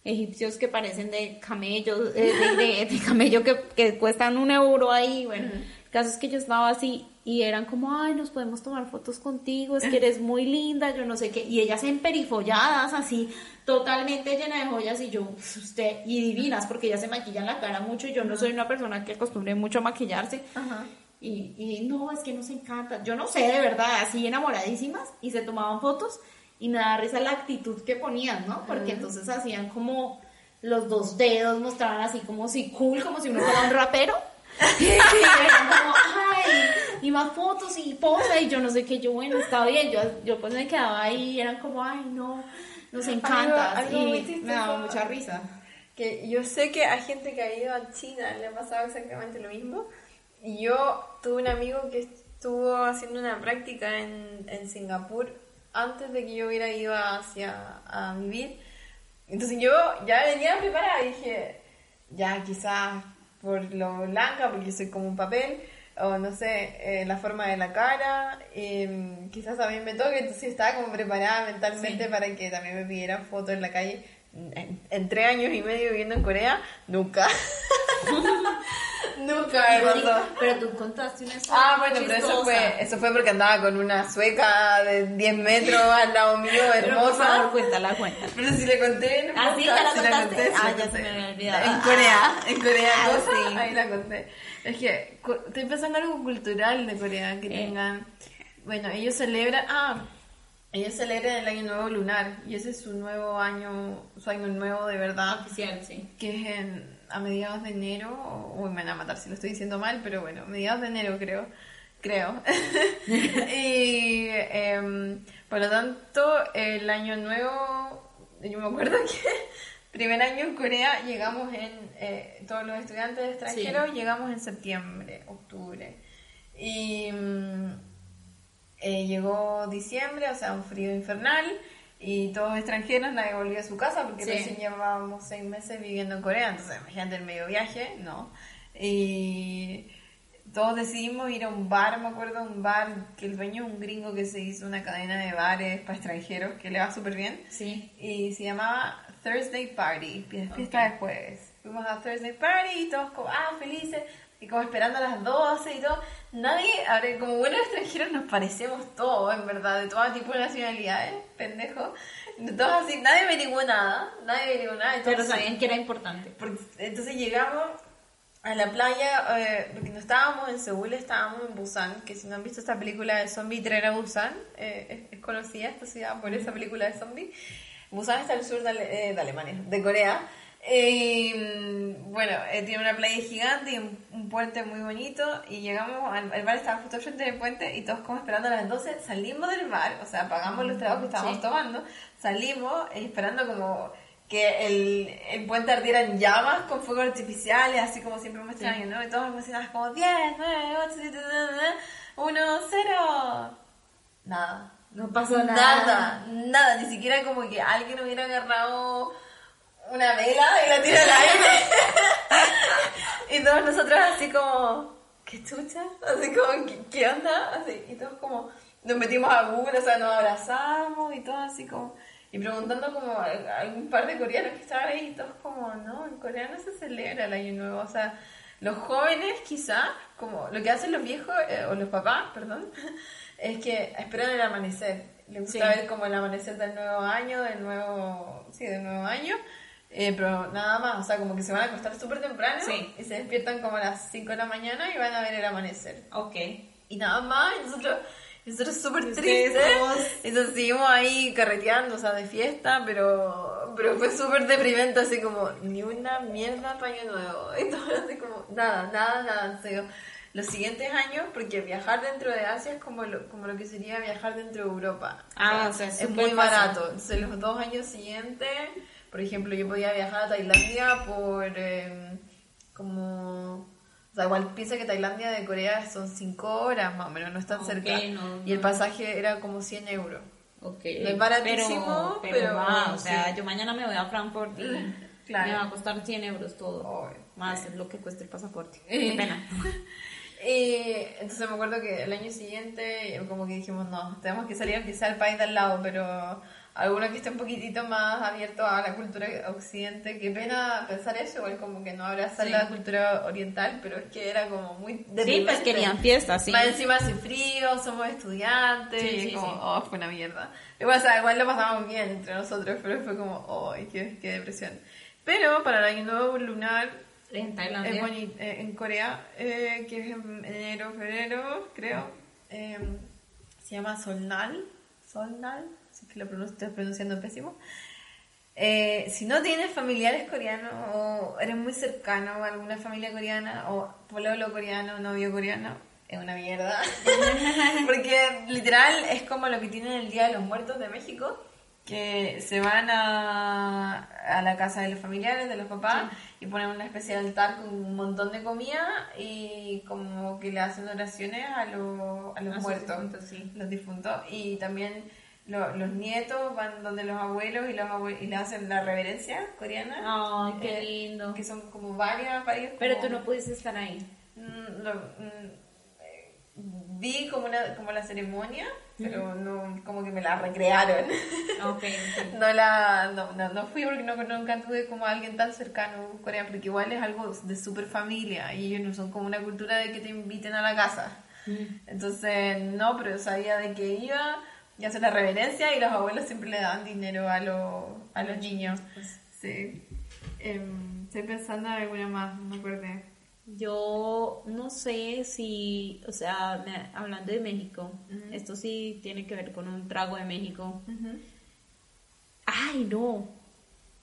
egipcios que parecen de camello, eh, de, de- de camello que, que cuestan un euro ahí, bueno. El caso es que yo estaba así y eran como, ay, nos podemos tomar fotos contigo, es que eres muy linda, yo no sé qué. Y ellas emperifolladas, así, totalmente llena de joyas y yo, "Pues, usted, y divinas, porque ellas se maquillan la cara mucho y yo no soy una persona que acostumbre mucho a maquillarse. Ajá. Y, y no, es que nos encanta. Yo no sé, de verdad, así enamoradísimas y se tomaban fotos y me da risa la actitud que ponían, ¿no? Porque entonces hacían como los dos dedos, mostraban así como si cool, como si uno fuera un rapero. y eran como, ay, y más fotos y posa y yo no sé qué, yo bueno, está bien, yo, yo pues me quedaba ahí y eran como, ay, no, nos encanta. algo y me daba mucha risa. Que yo sé que hay gente que ha ido a China, le ha pasado exactamente lo mismo. Y yo tuve un amigo que estuvo haciendo una práctica en, en Singapur antes de que yo hubiera ido hacia a vivir. Entonces yo ya venía preparada y dije, ya quizás por lo blanca, porque soy como un papel, o no sé, eh, la forma de la cara, eh, quizás también me toque, entonces estaba como preparada mentalmente para que también me pidieran fotos en la calle. En, en tres años y medio viviendo en Corea, nunca. nunca me pasó. Pero tú contaste una historia Ah, bueno, pero eso fue, eso fue porque andaba con una sueca de 10 metros al lado mío, Pero por favor, hermosa. cuéntala, cuéntala. Pero si le conté. en el Ah, sí, la sí contaste. conté, Ah, la ya se me había olvidado. En Corea, en Corea, Ah, cosa, sí. ahí la conté. Es que estoy pensando en algo cultural de Corea que Eh. tengan. Bueno, ellos celebran. Ah, ellos celebran el año nuevo lunar y ese es su nuevo año, su año nuevo de verdad Oficial, sí. que es en- a mediados de enero, o uy, me van a matar si lo estoy diciendo mal, pero bueno, mediados de enero creo, creo. y em, por lo tanto, el año nuevo, yo me acuerdo que primer año en Corea llegamos en, eh, todos los estudiantes extranjeros llegamos en septiembre, octubre. Y mm, eh, llegó diciembre, o sea, un frío infernal, y todos extranjeros, nadie volvió a su casa porque Sí. recién llevábamos seis meses viviendo en Corea, entonces imagínate el medio viaje, no. Y todos decidimos ir a un bar, me acuerdo, un bar que el dueño es un gringo que se hizo una cadena de bares para extranjeros que le va súper bien. Sí. Y se llamaba Thursday Party, fie- fiesta de jueves. Fuimos a Thursday Party y todos como, ah, felices, y como esperando a las 12 y todo. Nadie, ahora, como buenos extranjeros nos parecemos todos, en verdad, de todo tipo de nacionalidades, pendejo. Todos así, nadie averiguó nada, nadie averiguó nada. Pero entonces- sabían que era importante. porque- entonces llegamos a la playa, eh, porque no estábamos en Seúl, estábamos en Busan, que si no han visto esta película de zombie, Tren a Busan, eh, es, es conocida esta ciudad por esa película de zombie. Busan está al sur de, Ale- eh, de Alemania, de Corea. Eh, bueno, eh, tiene una playa gigante y un, un puente muy bonito y llegamos, al, el bar estaba justo frente del puente y todos como esperando a las 12, salimos del bar, o sea, apagamos los tragos que estábamos Sí. tomando, salimos esperando como que el, el puente ardiera en llamas con fuegos artificiales, así como siempre muestran, sí. ¿no? Y todos emocionados como 10, 9, 8, 7, 1, 0. Nada. No pasó nada. Nada, nada. Ni siquiera como que alguien hubiera agarrado una vela y la tira al aire. y todos nosotros así como, ¿qué chucha? Así como, ¿qué, qué onda? Así, y todos como, nos metimos a Google, o sea, nos abrazamos y todo así como... Y preguntando como a algún par de coreanos que estaban ahí y todos como, no, en Corea no se celebra el año nuevo, o sea, los jóvenes quizá, como lo que hacen los viejos, eh, o los papás, perdón, es que esperan el amanecer. Les gusta sí. ver como el amanecer del nuevo año, del nuevo, sí, del nuevo año, eh, pero nada más, o sea, como que se van a acostar súper temprano sí. y se despiertan como a las 5 de la mañana y van a ver el amanecer. Ok. Y nada más, y nosotros... Nosotros súper tristes. Entonces seguimos ahí carreteando, o sea, de fiesta, pero, pero fue súper deprimente, así como, ni una mierda para año nuevo. Todo así como, nada, nada, nada. En serio. Los siguientes años, porque viajar dentro de Asia es como lo, como lo que sería viajar dentro de Europa. Ah, o sea, es muy barato. Entonces, los dos años siguientes, por ejemplo, yo podía viajar a Tailandia por eh, como o sea, igual piensa que Tailandia de Corea son 5 horas más o menos, no es tan okay, cerca. No, y el pasaje era como 100 euros. Ok. No es baratísimo, pero... pero, va, o sea, sí. yo mañana me voy a Frankfurt y claro. me va a costar 100 euros todo. Oh, más okay. lo que cuesta el pasaporte. Qué pena. Y entonces me acuerdo que el año siguiente como que dijimos, no, tenemos que salir aunque sea al país de al lado, pero alguno que esté un poquitito más abierto a la cultura occidente, qué pena pensar eso, igual como que no abrazar Sí. la cultura oriental, pero es que era como muy Sí, pues querían fiestas, sí. Más encima hace frío, somos estudiantes, Sí, y sí, como, oh, fue una mierda. Igual, o sea, igual lo pasamos bien entre nosotros, pero fue como, oh, qué, qué depresión. Pero para el año nuevo lunar, En Tailandia. boni- eh, en Corea, eh, que es en enero, febrero, creo, eh, se llama Solnal, Solnal, si es que lo estoy pronunciando pésimo. Eh, si no tienes familiares coreanos o eres muy cercano a alguna familia coreana o pololo coreano, novio coreano, es una mierda. Porque literal es como lo que tienen el Día de los Muertos de México, que se van a, a la casa de los familiares, de los papás, y ponen una especie de altar con un montón de comida y como que le hacen oraciones a, los a los muertos, difuntos, sí. los difuntos. Y también lo- los nietos van donde los abuelos y, los abue- y le hacen la reverencia coreana. Ay, qué Eh, lindo. Que son como varias, varios Pero como- tú no pudiste estar ahí. Mm, lo- mm, eh, vi como una como la ceremonia pero no como que me la recrearon Ok, ok. no la no, no, no fui porque no, nunca tuve como a alguien tan cercano a Corea porque igual es algo de super familia y ellos no son como una cultura de que te inviten a la casa entonces no pero sabía de que iba y hacer la reverencia y los abuelos siempre le daban dinero a, los a los niños sí Em, estoy pensando en alguna más no me acordé Yo no sé si, o sea, me- hablando de México, esto sí tiene que ver con un trago de México. Ujú. Ay, no.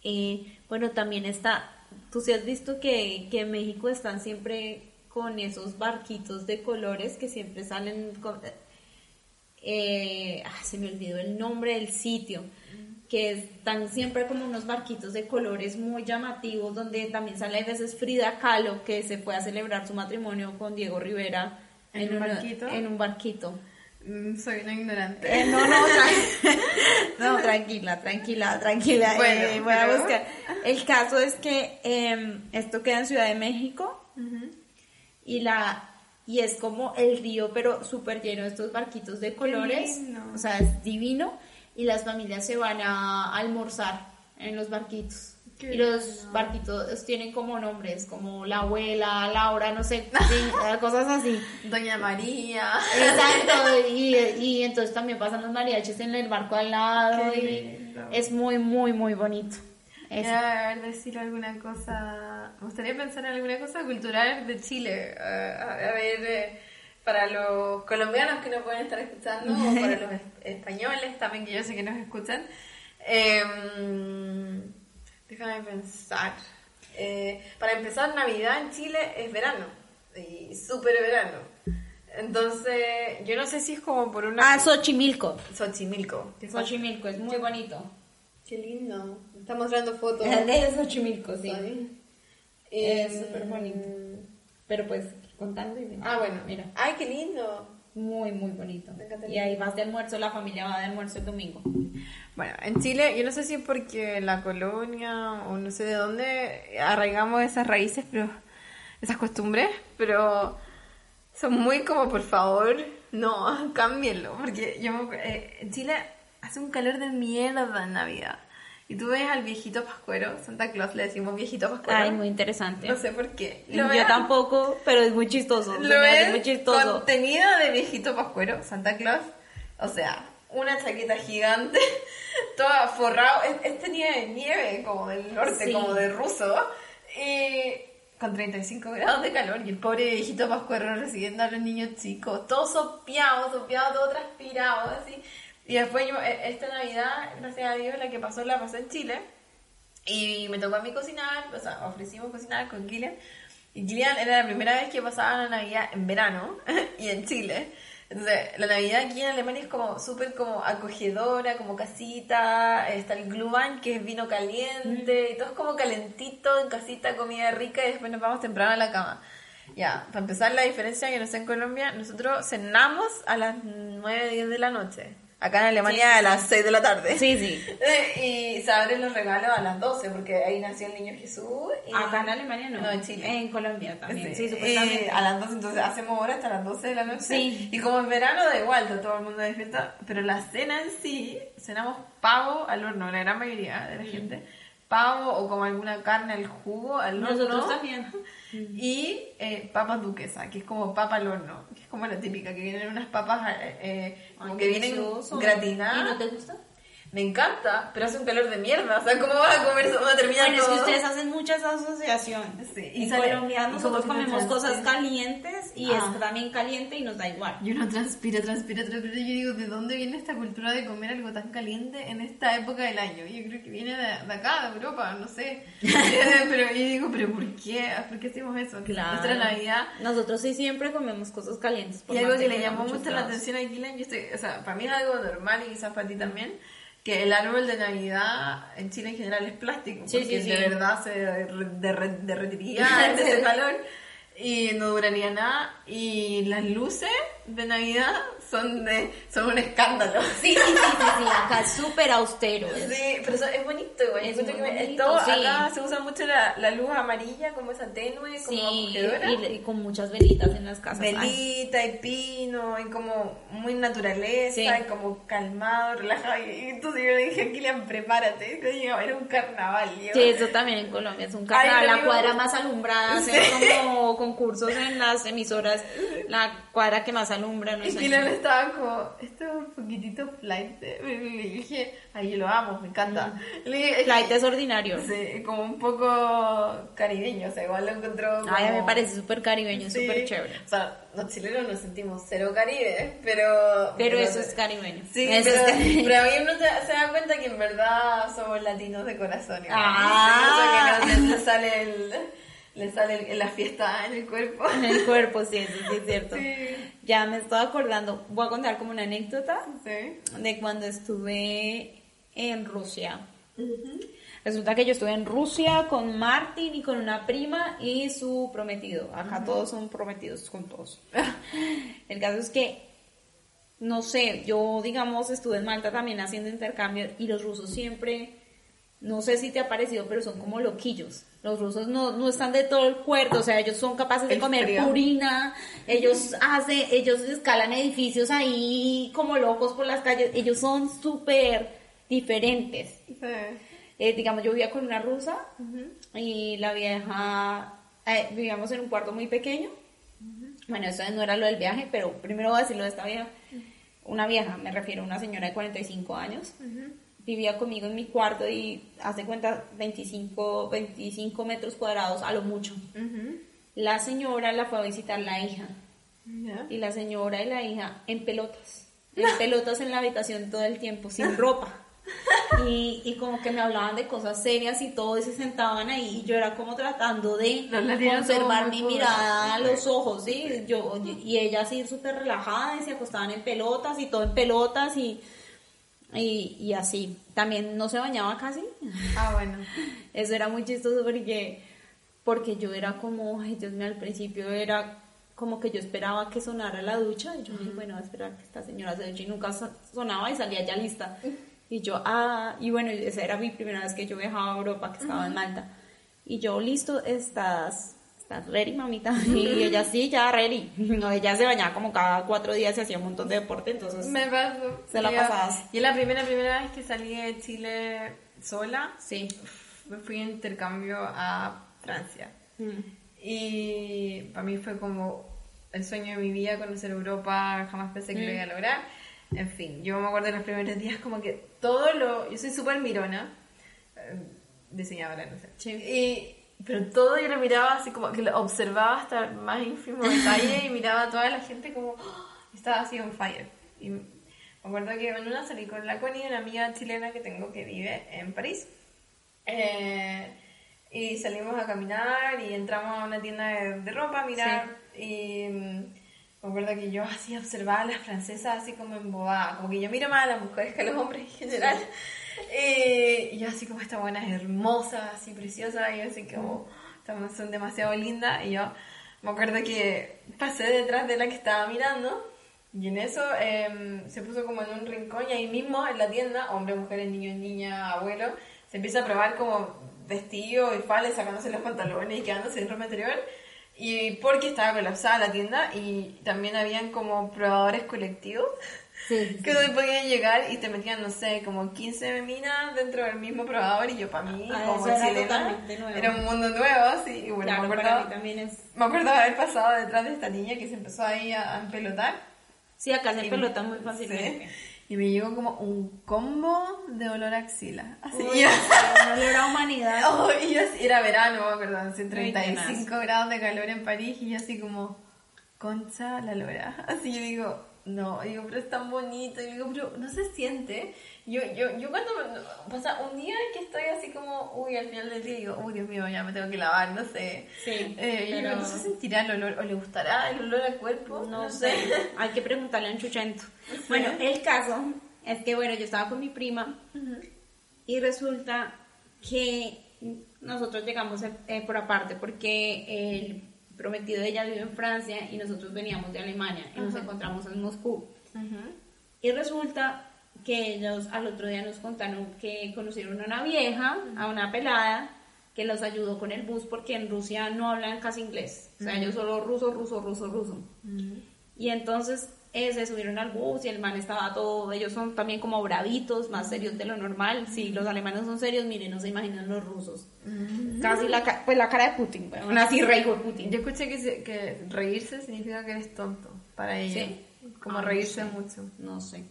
Eh, bueno, también está, tú sí has visto que, que en México están siempre con esos barquitos de colores que siempre salen con... eh, ah, se me olvidó el nombre del sitio, que están siempre como unos barquitos de colores muy llamativos, donde también sale a veces Frida Kahlo, que se fue a celebrar su matrimonio con Diego Rivera ¿En un barquito? En un barquito. Mm, Soy una ignorante. Eh, no, no, tra- no, tranquila, tranquila, tranquila. Bueno, eh, voy a pero- buscar. El caso es que eh, esto queda en Ciudad de México y la y es como el río, pero súper lleno de estos barquitos de colores. O sea, es divino. Y las familias se van a almorzar en los barquitos. Qué y los barquitos tienen como nombres, como la abuela, Laura, no sé, cosas así. Doña María. Exacto, y, y entonces también pasan los mariachis en el barco al lado Qué y lindo. es muy, muy, muy bonito. Eso. Quería decir alguna cosa. Me gustaría pensar en alguna cosa cultural de Chile. Eh, a, a ver, eh, para los colombianos que no pueden estar escuchando, o para los es- españoles también, que yo sé que nos escuchan. Eh, déjame pensar. Eh, para empezar, Navidad en Chile es verano. Y súper verano. Entonces, yo no sé si es como por una. Ah, Xochimilco. Xochimilco. Xochimilco es muy bonito. Qué lindo. Está mostrando fotos. de Xochimilco, sí. Es Em, súper bonito. Pero pues, contando y Ah, bueno. mira. Ay, qué lindo. Muy, muy bonito. Y ahí vas de almuerzo, la familia va de almuerzo el domingo. Bueno, en Chile, yo no sé si es porque la colonia o no sé de dónde arraigamos esas raíces, pero esas costumbres, pero son muy como, por favor, no, cámbienlo, porque yo eh, en Chile hace un calor de mierda en Navidad. Y tú ves al viejito pascuero, Santa Claus le decimos viejito pascuero. Ay, muy interesante. No sé por qué. Yo ves- tampoco, pero es muy chistoso. lo ves muy chistoso. contenido de viejito pascuero, Santa Claus. O sea, una chaqueta gigante, toda forrado. Es, es tenía de nieve, como del norte, Sí. como de ruso. Y con 35 grados de calor. Y el pobre viejito pascuero recibiendo a los niños chicos. Todo sopeado, sopeado, todo transpirado, así. Y después yo, e- esta Navidad, gracias a Dios, la que pasó, la pasé en Chile. Y me tocó a mí cocinar, o sea, ofrecimos cocinar con Gillian. Y Gillian era la primera vez que pasaba la Navidad en verano y en Chile. Entonces, la Navidad aquí en Alemania es como súper como acogedora, como casita. Está el Glühwein, que es vino caliente, y todo es como calentito, en casita, comida rica, y después nos vamos temprano a la cama. Ya, para empezar la diferencia que no sé en Colombia, nosotros cenamos a las 9, 10 de la noche. Acá en Alemania a las 6 de la tarde. Sí, sí. Y se abren los regalos a las 12 porque ahí nació el niño Jesús. y- Acá en Alemania no. No, en Chile. En Colombia también. Sí, Sí, supuestamente. y a las 12, entonces hacemos hora hasta las 12 de la noche. Sí. Y como en verano da igual, está todo el mundo despierta. Pero la cena en sí, cenamos pavo al horno, la gran mayoría de la gente. Pavo o como alguna carne al jugo, al horno. Nosotros también. Y eh, papas duquesa, que es como papa al horno, como la típica, que vienen unas papas eh, eh, como que vienen gratinadas. ¿Y no te gusta? Me encanta, pero hace un calor de mierda. O sea, ¿cómo vas a comer eso? Uno termina Bueno, es que todo. ustedes hacen muchas asociaciones. Sí, y en sale- Colombia nosotros comemos no cosas transpira. calientes y Ah. es también caliente y nos da igual. Y uno transpira, transpira, transpira. Yo digo, ¿de dónde viene esta cultura de comer algo tan caliente en esta época del año? Yo creo que viene de, de acá, de Europa, no sé. pero yo digo, ¿pero por qué? ¿Por qué hacemos eso? Nuestra Navidad. Nosotros sí siempre comemos cosas calientes. por Y algo que le llamó mucho la atención a Gilan, yo estoy, o sea, para mí es algo normal y quizás para ti también, que el árbol de Navidad en Chile en general es plástico, Sí, porque sí, de sí. verdad se derre- derre- derretiría ese calor y no duraría nada. Y las luces de Navidad son de son un escándalo. Sí, sí, sí, sí, sí, acá súper austero. es- Sí, pero eso es bonito igual. Es muy que bonito, todo- sí. acá se usa mucho la, la luz amarilla, como esa tenue, como Sí, y, y con muchas velitas en las casas. Ay, Velita y pino, y como muy naturaleza, y como calmado, relajado. Y entonces yo le dije a Kilian, prepárate, que era un carnaval. yo- Sí, eso también en Colombia es un Ay, carnaval, pero la digo- cuadra más alumbrada, hacen como concursos en las emisoras, la cuadra que más alumbra, no Y sé. Estaba como, esto es un poquitito flight. Y le dije, ay, yo lo amo, me encanta. Le dije, Flight es ordinario. Sí, como un poco caribeño, o sea, igual lo encontró como... Ay, a mí me parece súper caribeño, Sí. súper chévere. O sea, los chilenos nos sentimos cero caribe, pero... Pero eso es caribeño. Sí, Eso pero, es caribeño. pero ahí uno se, se da cuenta que en verdad somos latinos de corazón. igual. Ah. Que no, le sale, el, le sale la fiesta en el cuerpo. En el cuerpo, sí, eso sí es cierto. Sí. Ya me estaba acordando, voy a contar como una anécdota Sí. de cuando estuve en Rusia. Resulta que yo estuve en Rusia con Martín y con una prima y su prometido. Acá todos son prometidos juntos. El caso es que, no sé, yo digamos estuve en Malta también haciendo intercambio y los rusos siempre, no sé si te ha parecido, pero son como loquillos. Los rusos no, no están de todo el cuerdo, o sea, ellos son capaces de comer frío. purina, ellos hacen, ellos escalan edificios ahí como locos por las calles, ellos son súper diferentes. Sí. Eh, digamos, yo vivía con una rusa y la vieja, eh, vivíamos en un cuarto muy pequeño. Bueno, eso no era lo del viaje, pero primero voy a decirlo de esta vieja. Una vieja, me refiero a una señora de 45 años. Vivía conmigo en mi cuarto y hace cuenta 25, 25 metros cuadrados a lo mucho. Ujú. La señora la fue a visitar la hija Ya. y la señora y la hija en pelotas, en pelotas en la habitación todo el tiempo, sin ropa. Y, y como que me hablaban de cosas serias y todo, y se sentaban ahí, y yo era como tratando de conservar mi mirada a los ojos, ¿sí? Yo, y ella así súper relajada, y se acostaban en pelotas, y todo en pelotas, y Y, y así. También no se bañaba casi. Ah, bueno. Eso era muy chistoso porque, porque yo era como, ay Dios mío, al principio era como que yo esperaba que sonara la ducha y yo dije, bueno, voy a esperar que esta señora se duche y nunca so- sonaba y salía ya lista. Y yo, ah, y bueno, esa era mi primera vez que yo viajaba a Europa, que estaba en Malta. Y yo, listo, estás, estás ready, mamita. Y ella, sí, ya ready. No, ella se bañaba como cada cuatro días y hacía un montón de deporte, entonces... Me pasó. Se la pasabas. Y la primera, primera vez que salí de Chile sola, Sí. me fui en intercambio a Francia. Mm. Y para mí fue como el sueño de mi vida conocer Europa, jamás pensé que lo iba a lograr. En fin, yo me acuerdo de los primeros días como que todo lo... Yo soy súper mirona, eh, diseñadora, no sé. Sí. Y, pero todo yo lo miraba así como que lo observaba hasta el más ínfimo detalle y miraba a toda la gente como ¡oh! estaba así on fire. Y me acuerdo que en una salí con la Connie, una amiga chilena que tengo que vive en París. Eh, y salimos a caminar y entramos a una tienda de, de ropa a mirar. Y mm, me acuerdo que yo así observaba a las francesas así como embobada. Como que yo miro más a las mujeres que a los hombres en general. Eh, y yo así como esta buena es hermosa, así preciosa. Y yo así como, "Estas son demasiado lindas. Y yo me acuerdo que pasé detrás de la que estaba mirando. Y en eso em, se puso como en un rincón y ahí mismo en la tienda, hombres, mujeres, niños, niñas, abuelos, se empieza a probar como vestido y falda, y sacándose los pantalones y quedándose en ropa interior. Y porque estaba colapsada la tienda y también habían como probadores colectivos Sí, que donde podían llegar y te metían, no sé, como 15 minas dentro del mismo probador y yo para mí, Ah, como era nuevo. era un mundo nuevo, así, y bueno, Claro, me acuerdo... también es... Me acuerdo haber pasado detrás de esta niña que se empezó ahí a, a empelotar. Sí, acá se pelota muy sí. fácilmente. Y me llegó como un combo de olor a axila. Así Uy, yo, no le era humanidad. oh, y yo era verano, perdón, así, Uy, 35 tenaz. grados de calor en París y yo así como, concha la lora. Así yo digo, no, digo, pero es tan bonito. Y digo, pero no se siente. Yo, yo, yo cuando me- pasa un día que estoy así como, uy, al final del día digo, uy, Dios mío, ya me tengo que lavar, no sé. Sí, Eh, digo, pero- no se sentirá el olor, o le gustará el olor al cuerpo. No sé, hay que preguntarle a un chuchento. Bueno, el caso es que, bueno, yo estaba con mi prima y resulta que nosotros llegamos eh, por aparte porque el prometido de ella vive en Francia y nosotros veníamos de Alemania y nos encontramos en Moscú. Y resulta que ellos al otro día nos contaron que conocieron a una vieja, a una pelada, que los ayudó con el bus porque en Rusia no hablan casi inglés. O sea, ellos solo ruso, ruso, ruso, ruso. Y entonces eh, se subieron al bus y el man estaba todo, ellos son también como bravitos, más serios de lo normal. Si los alemanes son serios, miren, no se imaginan los rusos. Casi la, ca- pues la cara de Putin, bueno, así rey de Putin. Yo escuché que, se- que reírse significa que eres tonto para ella. Sí. Como Ah, no reírse sé. mucho. No sé.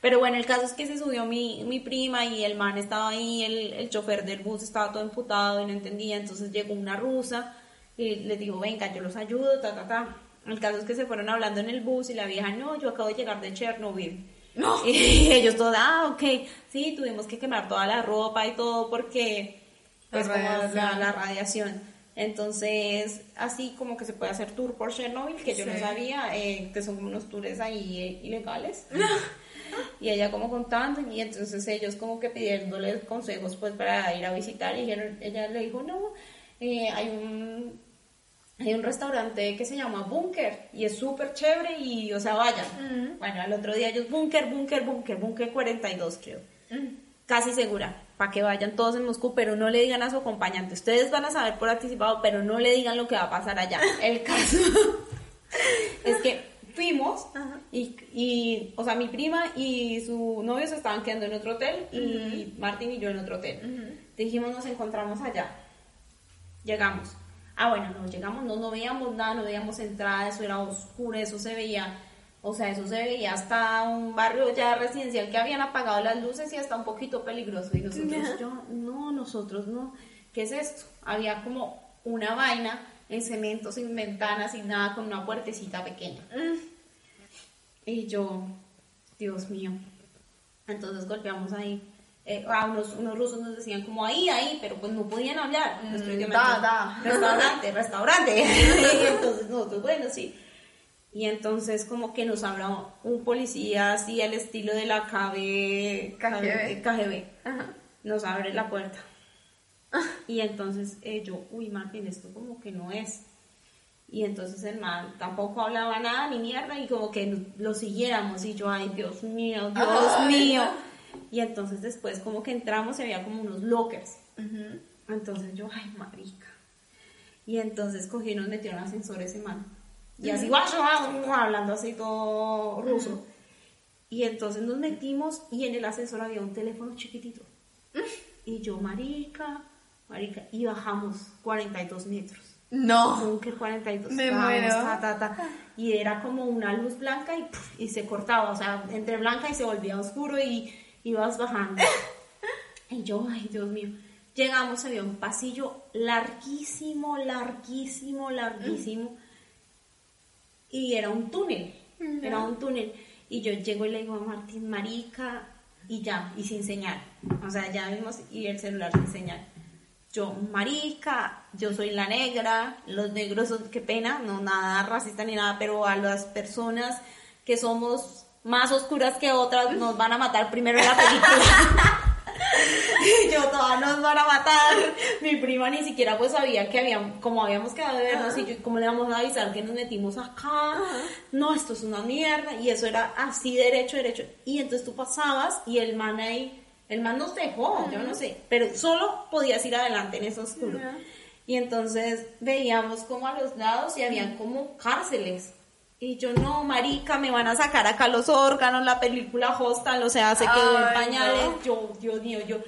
Pero bueno, el caso es que se subió mi, mi prima y el man estaba ahí, el, el chofer del bus estaba todo emputado y no entendía, entonces llegó una rusa y le dijo, venga, yo los ayudo, ta, ta, ta. El caso es que se fueron hablando en el bus y la vieja, no, yo acabo de llegar de Chernobyl. No. Y ellos todos, ah, ok, sí, tuvimos que quemar toda la ropa y todo porque, pues, La radiación. la radiación. Entonces, así como que se puede hacer tour por Chernobyl, que yo no sabía, eh, que son como unos tours ahí eh, ilegales. y ella como contando, y entonces ellos como que pidiéndole consejos pues para ir a visitar, y ella le dijo, no, eh, hay un... Hay un restaurante que se llama Bunker y es súper chévere y, o sea, vayan. Bueno, al otro día ellos, Bunker, Bunker, Bunker, Bunker 42 creo casi segura, para que vayan todos en Moscú, pero no le digan a su acompañante. Ustedes van a saber por anticipado, pero no le digan lo que va a pasar allá. El caso es que fuimos y, y, o sea, mi prima y su novio se estaban quedando en otro hotel y Martín y yo en otro hotel. Dijimos, nos encontramos allá. Llegamos. Ah, bueno, no llegamos, no, no veíamos nada, no veíamos entrada, eso era oscuro, eso se veía, o sea, eso se veía hasta un barrio ya residencial que habían apagado las luces y hasta un poquito peligroso. Y nosotros, yo, no, nosotros no. ¿Qué es esto? Había como una vaina en cemento, sin ventanas, sin nada, con una puertecita pequeña. Y yo, Dios mío. Entonces golpeamos ahí. Eh, ah, unos, unos rusos nos decían como ahí, ahí, pero pues no podían hablar. Nuestro Mm, idioma, da, da. Restaurante, restaurante. y entonces nosotros, bueno, sí. Y entonces como que nos habla un policía así al estilo de la KB, KGB. KGB. Ajá. Nos abre la puerta. Y entonces eh, yo, uy Martín, esto como que no es. Y entonces el man tampoco hablaba nada ni mierda y como que lo siguiéramos y yo, ay Dios mío, Dios mío. Y entonces después como que entramos y había como unos lockers. Ujú. Entonces yo, ay, marica. Y entonces cogí y nos metió en ascensor ese man. Y así, hablando así todo ruso. Y entonces nos metimos y en el ascensor había un teléfono chiquitito. Y yo, marica, marica. Y bajamos 42 metros. No. Búnker 42. Me muero. ta, ta, ta. Y era como una luz blanca y, y se cortaba. O sea, entre blanca y se volvía oscuro y ibas bajando. Y yo, ay, Dios mío. Llegamos, había un pasillo larguísimo, larguísimo, larguísimo. Y era un túnel. Era un túnel. Y yo llego y le digo a Martín, marica, y ya, y sin señal. O sea, ya vimos, y el celular sin señal. Yo, marica, yo soy la negra, los negros son, qué pena, no nada racista ni nada, pero a las personas que somos más oscuras que otras nos van a matar primero en la película. Y yo todas nos van a matar. Mi prima ni siquiera pues sabía que habíamos, como habíamos quedado de vernos y yo, ¿cómo le vamos a avisar que nos metimos acá? No, esto es una mierda. Y eso era así derecho, derecho. Y entonces tú pasabas y el man ahí, el man nos dejó, yo no sé, pero solo podías ir adelante en eso oscuro. Y entonces veíamos como a los lados y habían como cárceles. Y yo, no, marica, me van a sacar acá los órganos, la película Hostal, o sea, se quedó en Ay, pañales. no. Yo, Dios mío, yo,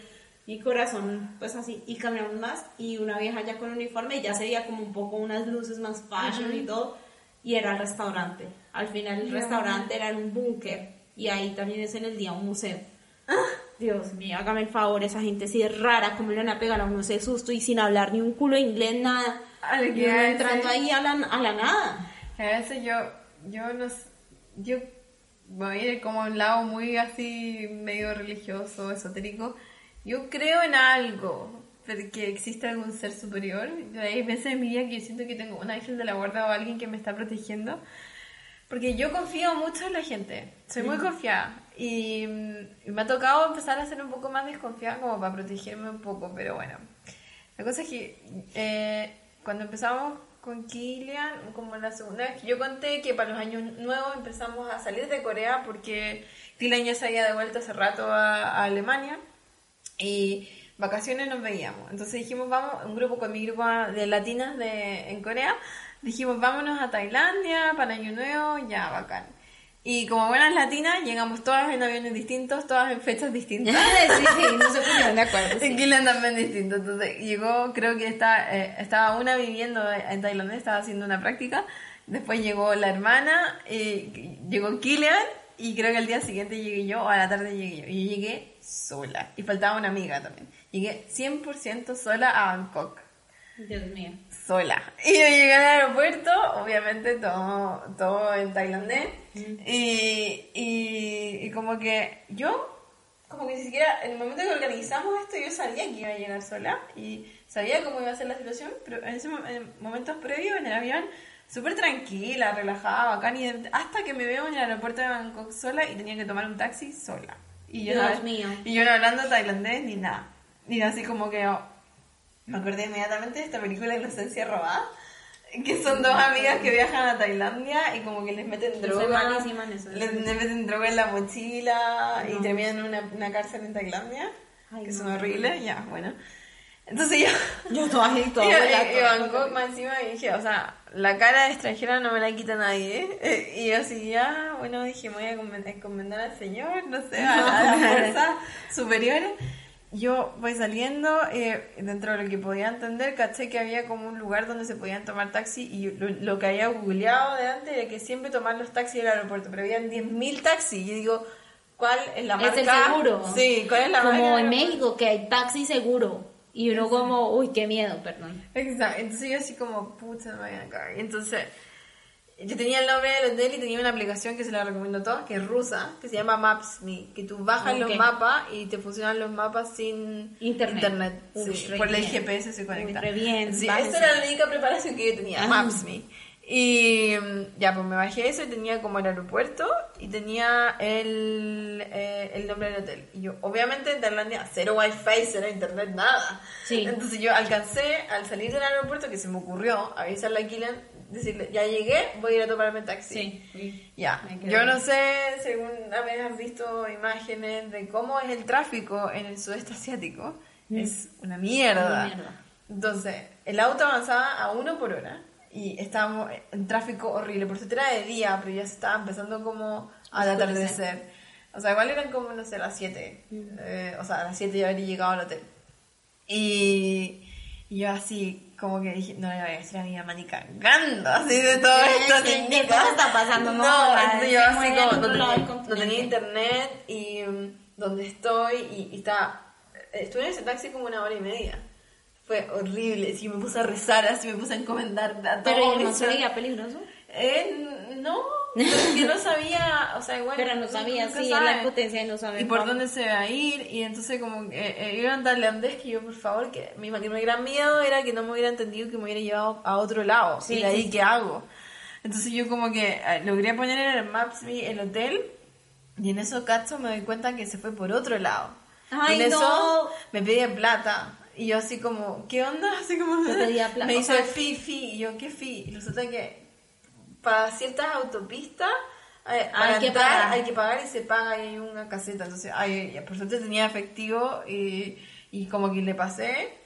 mi corazón, pues así. Y caminamos más y una vieja ya con uniforme, y ya se veía como un poco unas luces más fashion y todo. Y era el restaurante. Al final el restaurante era en un búnker. Y ahí también es en el día un museo. Ah. Dios mío, hágame el favor, esa gente sí es rara, como le van a pegar a uno ese susto y sin hablar ni un culo de inglés, nada. A lo que Y uno iba a entrando ahí a la, a la nada. A veces yo, yo no yo voy a ir como a un lado muy así, medio religioso, esotérico. Yo creo en algo, que existe algún ser superior. Yo hay veces en mi vida que yo siento que tengo un ángel de la guarda o alguien que me está protegiendo. Porque yo confío mucho en la gente, soy muy confiada. Y, mm, y me ha tocado empezar a ser un poco más desconfiada como para protegerme un poco, pero bueno. La cosa es que eh, cuando empezamos con Kilian, como la segunda vez que yo conté que para los años nuevos empezamos a salir de Corea porque Kilian ya se había devuelto hace rato a, Alemania y vacaciones nos veíamos. Entonces dijimos, vamos, un grupo con mi grupo de latinas de, en Corea, dijimos, vámonos a Tailandia para Año Nuevo, ya, bacán. Y como buenas latinas, llegamos todas en aviones distintos, todas en fechas distintas. sí, sí, no se pusieron de acuerdo. En Kilian también distinto. Entonces llegó, creo que está, eh, estaba una viviendo en Tailandia, estaba haciendo una práctica. Después llegó la hermana, eh, llegó Kilian y creo que el día siguiente llegué yo o a la tarde llegué yo. Y yo llegué sola. Y faltaba una amiga también. Llegué 100% sola a Bangkok. Dios mío. Sola. Y yo llegué al aeropuerto, obviamente todo, todo en tailandés. Y, y, y como que yo como que ni siquiera en el momento que organizamos esto yo sabía que iba a llegar sola y sabía cómo iba a ser la situación, pero en ese en momentos previos en el avión súper tranquila, relajada, bacán, y hasta que me veo en el aeropuerto de Bangkok sola y tenía que tomar un taxi sola. Y yo, Dios no, mío. Y yo no hablando tailandés ni nada. Ni así como que me acordé inmediatamente de esta película Inocencia Robada, que son dos amigas que viajan a Tailandia y como que les meten droga. eso. Les, les meten droga en la mochila y No. terminan en una, una cárcel en Tailandia, Ay, que no. son horribles, ya, bueno. Entonces yo, Yo toda ahí, y, todo. y- y Bangkok más encima y dije, o sea, la cara de extranjera no me la quita nadie. ¿eh? Y yo así, ya, bueno, dije, me voy a encomendar al Señor, no sé, a las fuerzas superiores. Yo voy saliendo, eh, dentro de lo que podía entender, caché que había como un lugar donde se podían tomar taxi y lo, lo que había googleado de antes era que siempre tomar los taxis del aeropuerto, pero habían 10.000 taxis. Y yo digo, ¿cuál es la Es marca? el seguro. Sí, ¿cuál es la marca? Como en? México, que hay taxi seguro. Y uno como, uy, qué miedo, perdón. Exacto, entonces yo así como, puta, me voy a cagar. Entonces, yo tenía el nombre del hotel y tenía una aplicación que se la recomiendo a todos, que es rusa, que se llama Maps.me, que tú bajas los mapas y te funcionan los mapas sin Internet. Uy, sí, re por el bien. GPS se conecta. Uy, bien, Sí, esa era la única preparación que yo tenía, Ah. Maps.me. Y mm, ya, pues me bajé eso y tenía como el aeropuerto y tenía el, eh, el nombre del hotel. Y yo, obviamente en Tailandia, cero wifi, cero internet, nada. Sí. Entonces yo alcancé, al salir del aeropuerto, que se me ocurrió avisarle a Kylian, decirle, ya llegué, voy a ir a tomarme taxi. Sí. Ya, Me quedo yo no sé vez has visto imágenes de cómo es el tráfico en el sudeste asiático. Es una mierda. Una mierda. Entonces, el auto avanzaba a uno por hora y estábamos en tráfico horrible. Por suerte era de día, pero ya estaba empezando como al atardecer. O sea, igual eran como, no sé, las 7. o sea, a las 7 ya habría llegado al hotel. Y, y yo así, como que dije, no le voy a decir a mi mamá ni cagando, así de todo Sí, esto. sí, ni ¿qué cosa está pasando? No, No, yo así como, no tenía, no tenía internet y mm, donde estoy y, y estaba, estuve en ese taxi como una hora y media. Fue horrible, sí, me puse a rezar, así me puse a encomendar a todo Pero mi no se ser. veía peligroso. Eh, no, que no sabía, o sea, igual. Pero no sabía, sí, sabe. la potencia no saber. Y por cómo. dónde se va a ir, y entonces como que eh, iba a tailandés que yo, por favor, que mi, mi gran miedo era que no me hubiera entendido que me hubiera llevado a otro lado, Sí, y de ahí sí, qué hago. Entonces yo como que eh, logré poner en el Maps el hotel, y en eso cacho me doy cuenta que se fue por otro lado. Ay, y en eso no. me pedía plata. Y yo así como, ¿qué onda? Así como... Te pedía Me o hizo sea- el fi, fi. Y yo, ¿qué fi? Y resulta que para ciertas autopistas eh, Hay que entrar pagar. hay que pagar y se paga y hay una caseta. Entonces, ay, por suerte tenía efectivo y, y como que le pasé.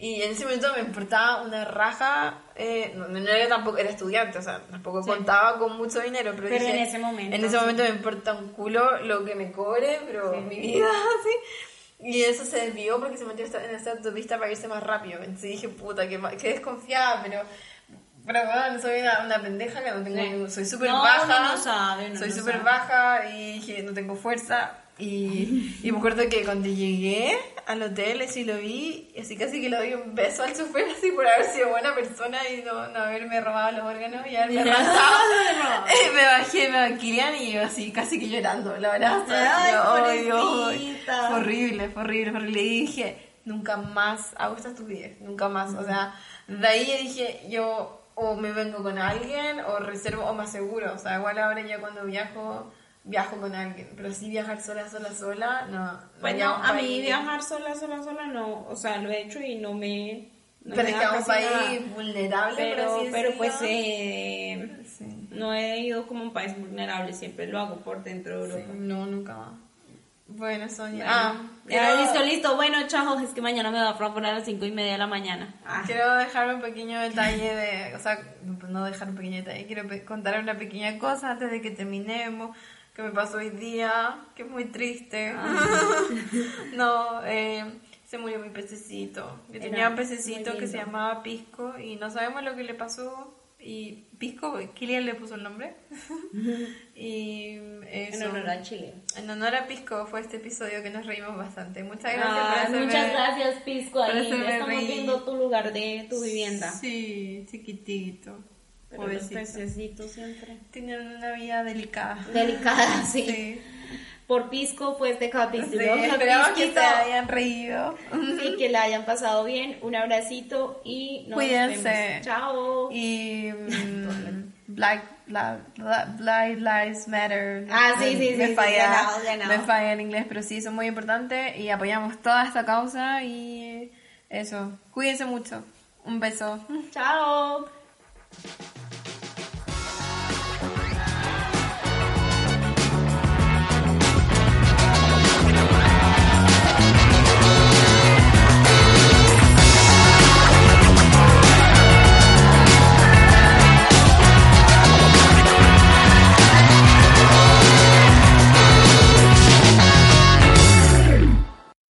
Y en ese momento me importaba una raja. Eh, no, no era tampoco, era estudiante, o sea, tampoco Sí. contaba con mucho dinero. Pero, Pero dije, en ese momento, En ese momento me importa un culo lo que me cobre, pero Sí. mi vida, así. Y eso se desvió porque se metió en esta autopista para irse más rápido. Entonces dije, puta, que, que desconfiada, pero. Pero bueno, soy una, una pendeja que no tengo Sí. Soy súper No, baja. no sabe, soy súper baja y dije, no tengo fuerza. Y, y me acuerdo que cuando llegué al hotel, así lo vi, y así casi que le doy un beso al chofer, así por haber sido buena persona y no, no haberme robado los órganos y haberme arrasado. Me bajé, me Kirian y yo así casi que llorando, la verdad. Ay, Yo. Fue horrible, fue horrible, horrible. Y dije, nunca más hago esta estupidez, nunca más. O sea, de ahí yo dije, yo o me vengo con alguien o reservo o me aseguro. O sea, igual ahora ya cuando viajo, viajo con alguien. Pero sí viajar sola, sola, sola, no. Bueno, a mí país- viajar sola, sola, sola, no. O sea, lo he hecho y no me. no Pero me es que a un país nada. vulnerable, por Pero, así pero pues eh, Sí. no he ido como un país vulnerable, siempre lo hago por dentro de Sí, Europa. No, nunca más. Bueno, Sonia. Ah, ya, quiero- listo, listo. Bueno, chao, es que mañana me va a proponer a las cinco y media de la mañana. Ah, Quiero dejar un pequeño detalle de, o sea, no dejar un pequeño detalle, quiero contar una pequeña cosa antes de que terminemos, que me pasó hoy día, que es muy triste. no, eh, se murió mi pececito. Yo Era tenía un pececito que se llamaba Pisco y no sabemos lo que le pasó. Y Pisco, Kilian le puso el nombre. y en eso. honor a Chile. En honor a Pisco fue este episodio que nos reímos bastante. Muchas gracias por Ah, hacerme- muchas gracias, Pisco. por Ahí estamos reír. viendo tu lugar de tu vivienda. Sí, chiquitito. Pero los pececitos siempre. Tienen una vida delicada. Delicada, sí. Sí. Por Pisco fue este capítulo. Sí, esperamos que se hayan reído. Sí, que la hayan pasado bien. Un abracito y nos Cuídense. vemos. Chao. Y mm, Black, Black, Black, Black Lives Matter. Ah, sí, sí, me sí, sí, falla, ganado, ganado. me falla en inglés, pero sí, son muy importantes y apoyamos toda esta causa y eso. Cuídense mucho. Un beso. Chao.